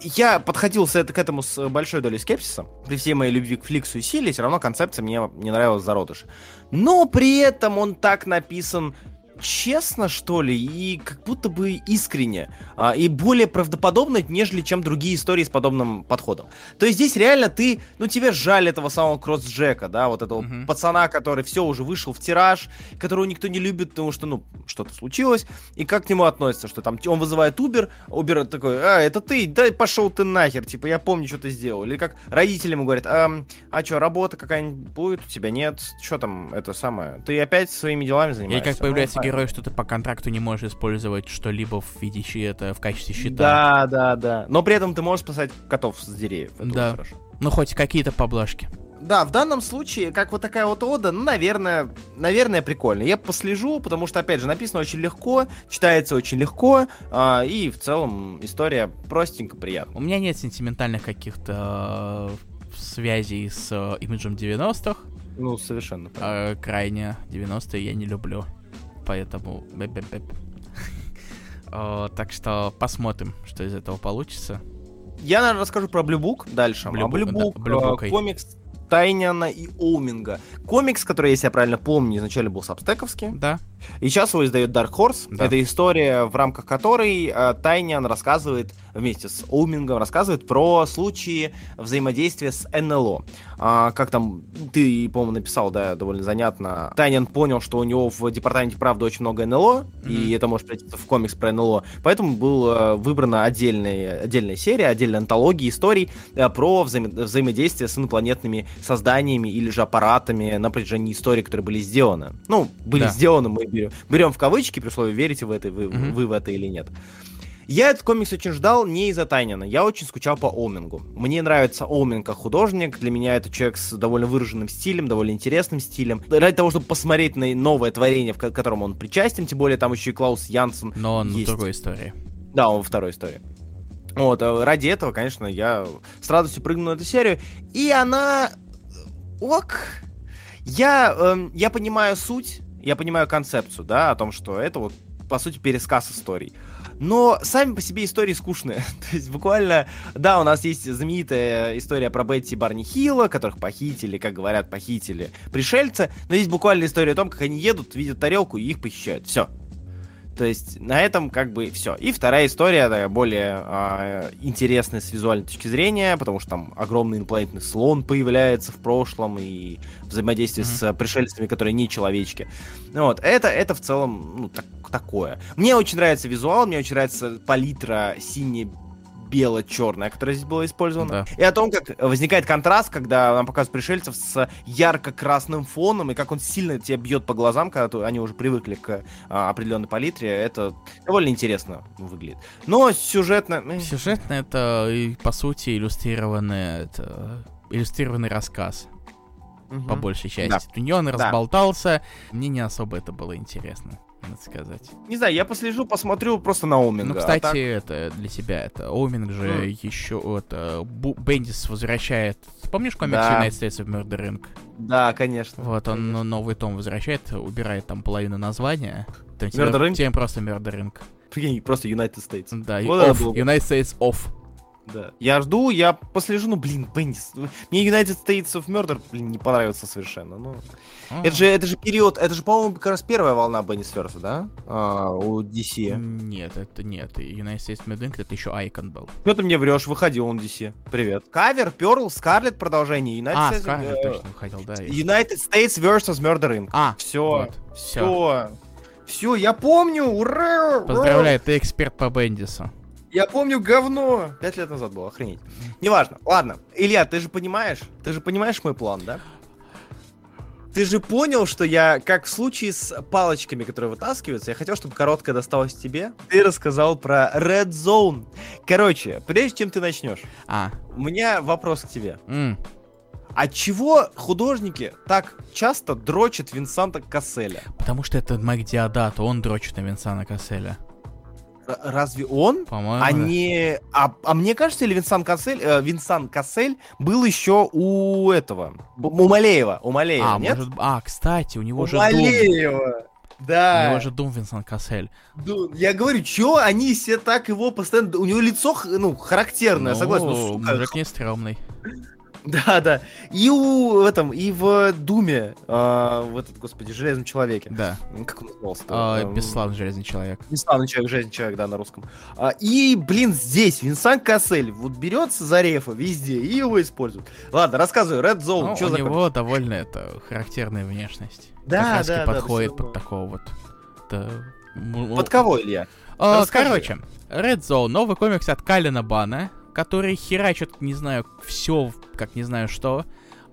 я подходил к этому с большой долей скепсиса. При всей моей любви к Фликсу и Силе, все равно концепция мне не нравилась зародыш. Но при этом он так написан честно, что ли, и как будто бы искренне, а, и более правдоподобно, нежели чем другие истории с подобным подходом. То есть здесь реально ты, ну тебе жаль этого самого Кросс-Джека, да, вот этого mm-hmm. пацана, который все уже вышел в тираж, которого никто не любит, потому что, ну, что-то случилось, и как к нему относится, что там он вызывает Uber, Uber такой, а, это ты, да пошел ты нахер, типа, я помню, что ты сделал. Или как родители ему говорят, а, а что, работа какая-нибудь будет, у тебя нет, что там, это самое, ты опять своими делами занимаешься. И как появляется ну, герой, что ты по контракту не можешь использовать что-либо в виде это в качестве щита. Да, да, да. Но при этом ты можешь спасать котов с деревьев. Это да. Ну, хоть какие-то поблажки. Да, в данном случае, как вот такая вот ода, ну, наверное, наверное, прикольно. Я послежу, потому что, опять же, написано очень легко, читается очень легко, э, и в целом история простенько, приятная. У меня нет сентиментальных каких-то э, связей с э, имиджем 90-х. Ну, совершенно. Э, крайне 90-е я не люблю поэтому... Так что посмотрим, что из этого получится. Я, наверное, расскажу про Blue Book дальше. Blue, а Book, Blue Book комикс Тайняна и Оуминга. Комикс, который, если я правильно помню, изначально был сабстековский. Да. И сейчас его издает Dark Horse. Да. Это история, в рамках которой э, Тайнян рассказывает вместе с Оумингом рассказывает про случаи взаимодействия с НЛО. А, как там, ты, по-моему, написал, да, довольно занятно. Тайнян понял, что у него в департаменте правды очень много НЛО, mm-hmm. и это может превратиться в комикс про НЛО. Поэтому была выбрана отдельная, отдельная серия, отдельная антология историй э, про взаим... взаимодействие с инопланетными созданиями или же аппаратами на протяжении историй, которые были сделаны. Ну, были да. сделаны, мы берем, берем в кавычки, при условии, верите в это, вы, mm-hmm. вы в это или нет. Я этот комикс очень ждал не из-за Тайнина, я очень скучал по Омингу. Мне нравится Оминг как художник, для меня это человек с довольно выраженным стилем, довольно интересным стилем. Ради того, чтобы посмотреть на новое творение, в котором он причастен, тем более там еще и Клаус Янсен Но он есть. в другой истории. Да, он во второй истории. Вот, а ради этого, конечно, я с радостью прыгну на эту серию. И она... Ок. Я, э, я понимаю суть, я понимаю концепцию, да, о том, что это вот, по сути, пересказ историй. Но сами по себе истории скучные. То есть буквально, да, у нас есть знаменитая история про Бетти и Барни Хилла, которых похитили, как говорят, похитили пришельцы. Но есть буквально история о том, как они едут, видят тарелку и их похищают. Все. То есть на этом как бы все. И вторая история, такая более э, интересная с визуальной точки зрения, потому что там огромный инопланетный слон появляется в прошлом и взаимодействие mm-hmm. с пришельцами, которые не человечки. Вот, это, это в целом ну, так, такое. Мне очень нравится визуал, мне очень нравится палитра сине бело-черная, которая здесь была использована. Да. И о том, как возникает контраст, когда нам показывают пришельцев с ярко-красным фоном, и как он сильно тебя бьет по глазам, когда они уже привыкли к а, определенной палитре. Это довольно интересно выглядит. Но сюжетно... Э, сюжетно это, по сути, иллюстрированный, это, иллюстрированный рассказ. Угу. По большей части. Да. У него он да. разболтался. Мне не особо это было интересно надо сказать. Не знаю, я послежу, посмотрю просто на Оуминга. Ну, кстати, а так... это для себя это. Оуминг же mm. еще это Бу- Бендис возвращает. Помнишь комикс да. United States of Murder Inc? Да, конечно. Вот он конечно. новый том возвращает, убирает там половину названия. Там Murder Inc? Теперь просто Murder Inc. Прикинь, просто United States. Да, вот off, United States off. Да. Я жду, я послежу, ну, блин, Бендис. Мне United States of Murder, блин, не понравился совершенно. Ну, а. это же, это же период, это же, по-моему, как раз первая волна Беннисверса, да? А, у DC. Нет, это нет. United States of Murder это еще Icon был. Что ты мне врешь? Выходил он DC. Привет. Кавер, Перл, Скарлет продолжение. United а, States, Скарлет э, точно выходил, да. United States vs. Murder Inc. А, все. Вот, все. Все. Все, я помню, ура! Поздравляю, ты эксперт по Бендису. Я помню говно. Пять лет назад было, охренеть. Неважно. Ладно. Илья, ты же понимаешь? Ты же понимаешь мой план, да? Ты же понял, что я, как в случае с палочками, которые вытаскиваются, я хотел, чтобы короткая досталась тебе. Ты рассказал про Red Zone. Короче, прежде чем ты начнешь, а. у меня вопрос к тебе. Mm. От чего художники так часто дрочат Винсанта Касселя? Потому что это Майк Диодат, он дрочит на Винсана Касселя. Разве он? По-моему, А не... А, а мне кажется, или Винсан Кассель, э, Винсан Кассель был еще у этого, у Малеева, у Малеева, А, нет? может... а, кстати, у него у же Дум. Малеева. У Да. него же Дум Винсан Кассель. Ду- Я говорю, чё они все так его постоянно... У него лицо, ну, характерное, Ну, согласен. Ну, мужик не стрёмный. Да, да. И у в этом, и в Думе, а, в этот, господи, Железном человеке. Да. Как он назывался? А, Эм, Бесславный железный человек. Бесславный человек, Железный человек, да, на русском. А, и, блин, здесь Винсан Кассель вот берется за рефа везде и его использует. Ладно, рассказывай, Red Zone, Ну, что у за него довольно это характерная внешность. Да, да, да, подходит под такого вот. М- Под кого, Илья? А, короче, Red Zone, новый комикс от Калина Бана, который херачит, не знаю, все, как не знаю что.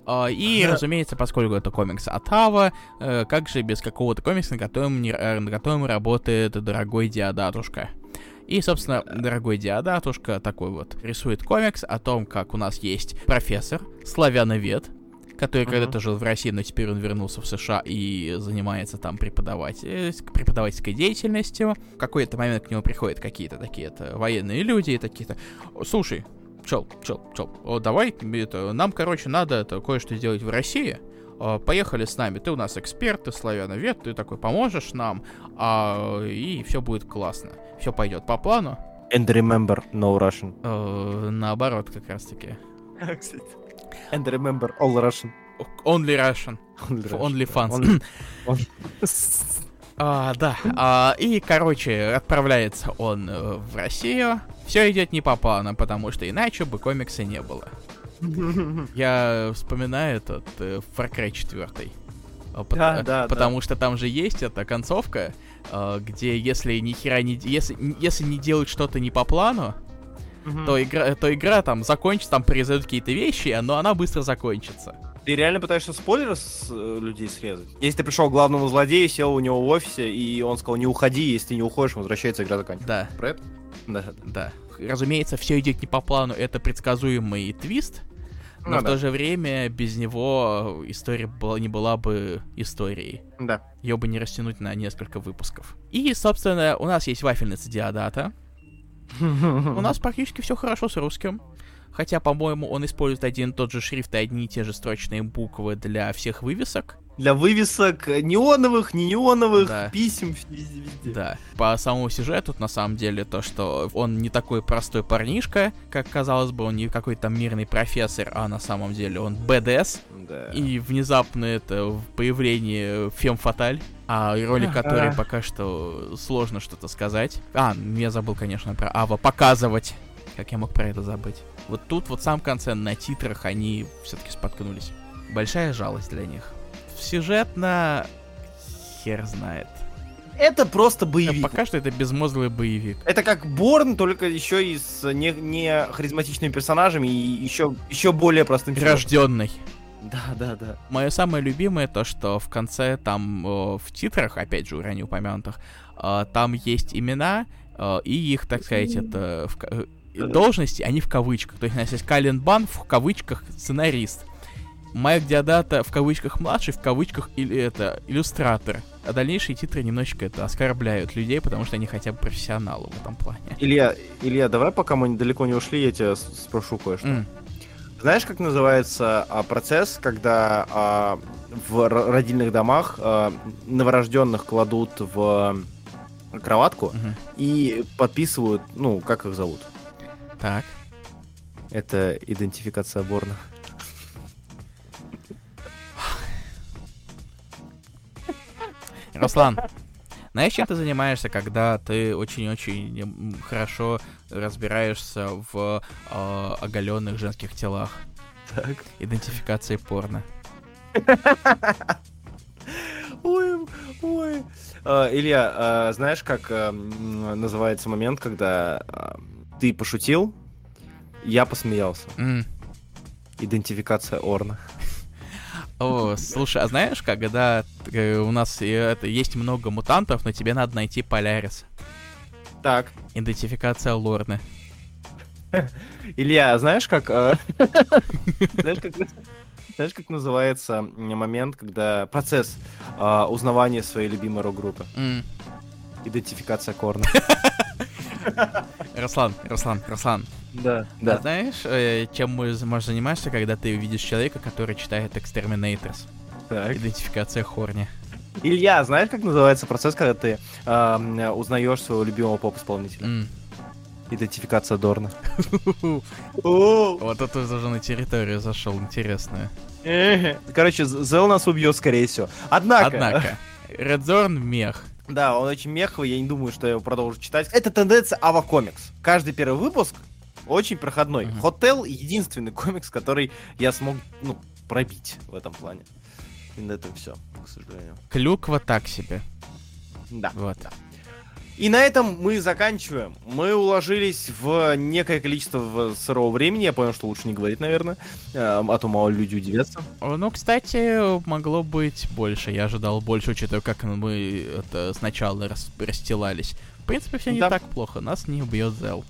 А, И, Ага. разумеется, поскольку это комикс от Ава, э, как же без какого-то комикса, на котором, не- э, на котором работает дорогой Диадатушка. И, собственно, дорогой Диадатушка такой вот рисует комикс о том, как у нас есть профессор, славяновед, который Мгм. когда-то жил в России, но теперь он вернулся в США и занимается там преподаватель, преподавательской деятельностью. В какой-то момент к нему приходят какие-то такие-то военные люди и такие-то, слушай, чел, чел, чел, о, давай, это, нам, короче, надо это кое-что сделать в России, А, поехали с нами, ты у нас эксперт, ты славяновед, ты такой поможешь нам, а, и все будет классно. Все пойдет по плану. And remember, no Russian. Э, наоборот, как раз таки. And remember, all Russian. Only Russian. Only Russian, Only да. fans. Only- on- А, да. А, и, короче, отправляется он э, в Россию. Все идет не по плану, потому что иначе бы комикса не было. Я вспоминаю этот э, Far Cry 4. А, пот- Да, э, да, Потому что там же есть эта концовка, э, где если ни хера не... Если, если не делать что-то не по плану, Мгм. то игра, то игра там закончится, там произойдут какие-то вещи, но она быстро закончится. Ты реально пытаешься спойлеры с э, людей срезать? Если ты пришел к главному злодею, сел у него в офисе, и он сказал, не уходи, если ты не уходишь, возвращается, игра заканчивается. Да. Про это? Да, да. Да. Разумеется, все идет не по плану, это предсказуемый твист, но Ну в да. то же время без него история была, не была бы историей. Да. Ее бы не растянуть на несколько выпусков. И, собственно, у нас есть вафельница Диадата. У нас практически все хорошо с русским. Хотя, по-моему, он использует один и тот же шрифт и одни и те же строчные буквы для всех вывесок. Для вывесок неоновых, не неоновых, Да. писем везде, везде. Да. По самому сюжету, на самом деле, то, что он не такой простой парнишка, как казалось бы, он не какой-то мирный профессор, а на самом деле он БДС. Да. И внезапно это появление Фем Фаталь, о роли Ага. которой пока что сложно что-то сказать. А, я забыл, конечно, про Ава. Показывать. Как я мог про это забыть? Вот тут, вот в самом конце, на титрах они все-таки споткнулись. Большая жалость для них. Сюжетно... Хер знает. Это просто Э, боевик. Пока что это безмозглый боевик. Это как Борн, только еще и с не, не харизматичными персонажами и еще, еще более простым. Рожденный. Да, да, да. Мое самое любимое то, что в конце там э, в титрах, опять же, ранее упомянутых, э, там есть имена э, и их, так сказать, это в ка- э, должности, они в кавычках. То есть, у нас есть Кален Бан в кавычках сценарист. Майк Диадата в кавычках младший, в кавычках или это иллюстратор. А дальнейшие титры немножечко это оскорбляют людей, потому что они хотя бы профессионалы в этом плане. Илья, Илья, давай пока мы далеко не ушли, я тебя спрошу кое-что. М, Знаешь, как называется а, процесс, когда а, в родильных домах а, новорожденных кладут в кроватку мгм. и подписывают, ну, как их зовут? Так. Это идентификация Борна. Руслан, знаешь, чем ты занимаешься, когда ты очень-очень хорошо разбираешься в э, оголенных женских телах? Так. Идентификации порно. Ой, ой. А, Илья, а, знаешь, как называется момент, когда ты пошутил, я посмеялся. Идентификация Орна. О, слушай, а знаешь, когда э, у нас э, это, есть много мутантов, но тебе надо найти Полярис. Так. Идентификация Лорны. Илья, знаешь, как... э, Знаешь, как... Знаешь, как называется момент, когда процесс а, узнавания своей любимой рок-группы? Идентификация корна. Руслан, Руслан, Руслан. Да, А знаешь, э, чем можешь заниматься, когда ты видишь человека, который читает Exterminators? Так. Идентификация Хорни. Илья, знаешь, как называется процесс, когда ты м, узнаешь своего любимого поп-исполнителя? М. Идентификация Дорна. Вот это уже на территорию зашел, интересно. Короче, Зел нас убьет, скорее всего. Однако, Однако, Редзорн мех. да, он очень меховый, я не думаю, что я его продолжу читать. Это тенденция Ава Комикс. Каждый первый выпуск очень проходной. Мгм. Хотел единственный комикс, который я смог, ну, пробить в этом плане. И на этом все, к сожалению. Клюква так себе. Да. Вот. И на этом мы заканчиваем. Мы уложились в некое количество сырого времени. Я понял, что лучше не говорить, наверное. э, А то мало люди удивятся. Ну, кстати, могло быть больше. Я ожидал больше, учитывая, как мы это сначала рас- расстилались. В принципе, все не Да. так плохо. Нас не убьет Зел.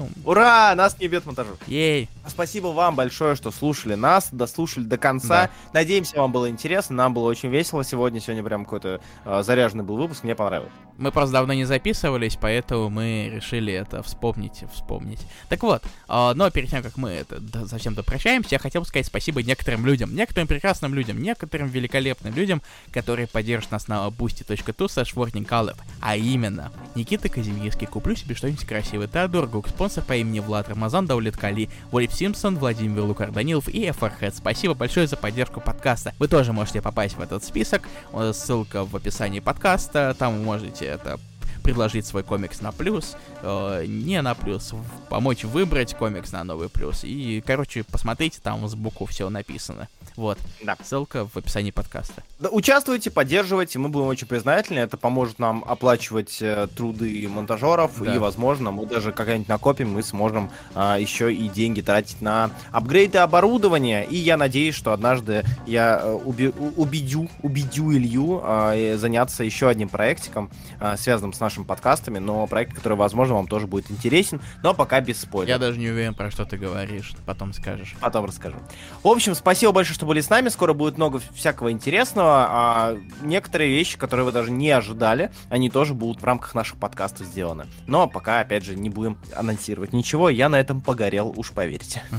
Ну, Ура! Нас не бьет монтажер. ей. Спасибо вам большое, что слушали нас, дослушали до конца. Надеемся, вам было интересно. Нам было очень весело сегодня. Сегодня прям какой-то э, заряженный был выпуск. Мне понравилось. Мы просто давно не записывались, поэтому мы решили это вспомнить, вспомнить. Так вот, а, но перед тем, как мы это д- совсем допрощаемся, я хотел бы сказать спасибо некоторым людям, некоторым прекрасным людям, некоторым великолепным людям, которые поддержат нас на boosty.tu slash warningcaleb. А именно, Никита Казимирский, куплю себе что-нибудь красивое, Теодор Гук, спонсор по имени Влад, Рамазан Даулеткали, Волип Симпсон, Владимир Лукар Данилов и FRHead. Спасибо большое за поддержку подкаста. Вы тоже можете попасть в этот список, э, ссылка в описании подкаста, там вы можете это предложить свой комикс на плюс, э, не на плюс, помочь выбрать комикс на новый плюс. И, короче, посмотрите, там сбоку все написано. Вот, Да. ссылка в описании подкаста. Да, Участвуйте, поддерживайте, мы будем очень признательны. Это поможет нам оплачивать э, труды монтажеров, Да. и, возможно, мы даже как-нибудь накопим, мы сможем а, еще и деньги тратить на апгрейды оборудования. И я надеюсь, что однажды я э, уби- убедю, убедю Илью и заняться еще одним проектиком, а, связанным с нашими подкастами, но проект, который, возможно, вам тоже будет интересен, но пока без спойлеров. Я даже не уверен, про что ты говоришь, потом скажешь. Потом расскажу. В общем, спасибо большое, что были с нами. Скоро будет много всякого интересного. А некоторые вещи, которые вы даже не ожидали, они тоже будут в рамках наших подкастов сделаны. Но пока, опять же, не будем анонсировать ничего. Я на этом погорел, уж поверьте.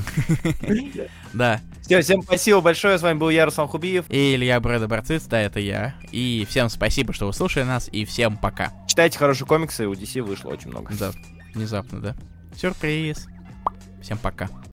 Да, Все, всем спасибо большое. С вами был я, Руслан Хубиев. и Илья Брэда Барциц, да, это я. И всем спасибо, что вы слушали нас, и всем пока. Читайте хорошие комиксы, у DC вышло очень много. Да, внезапно, да. Сюрприз. Всем пока.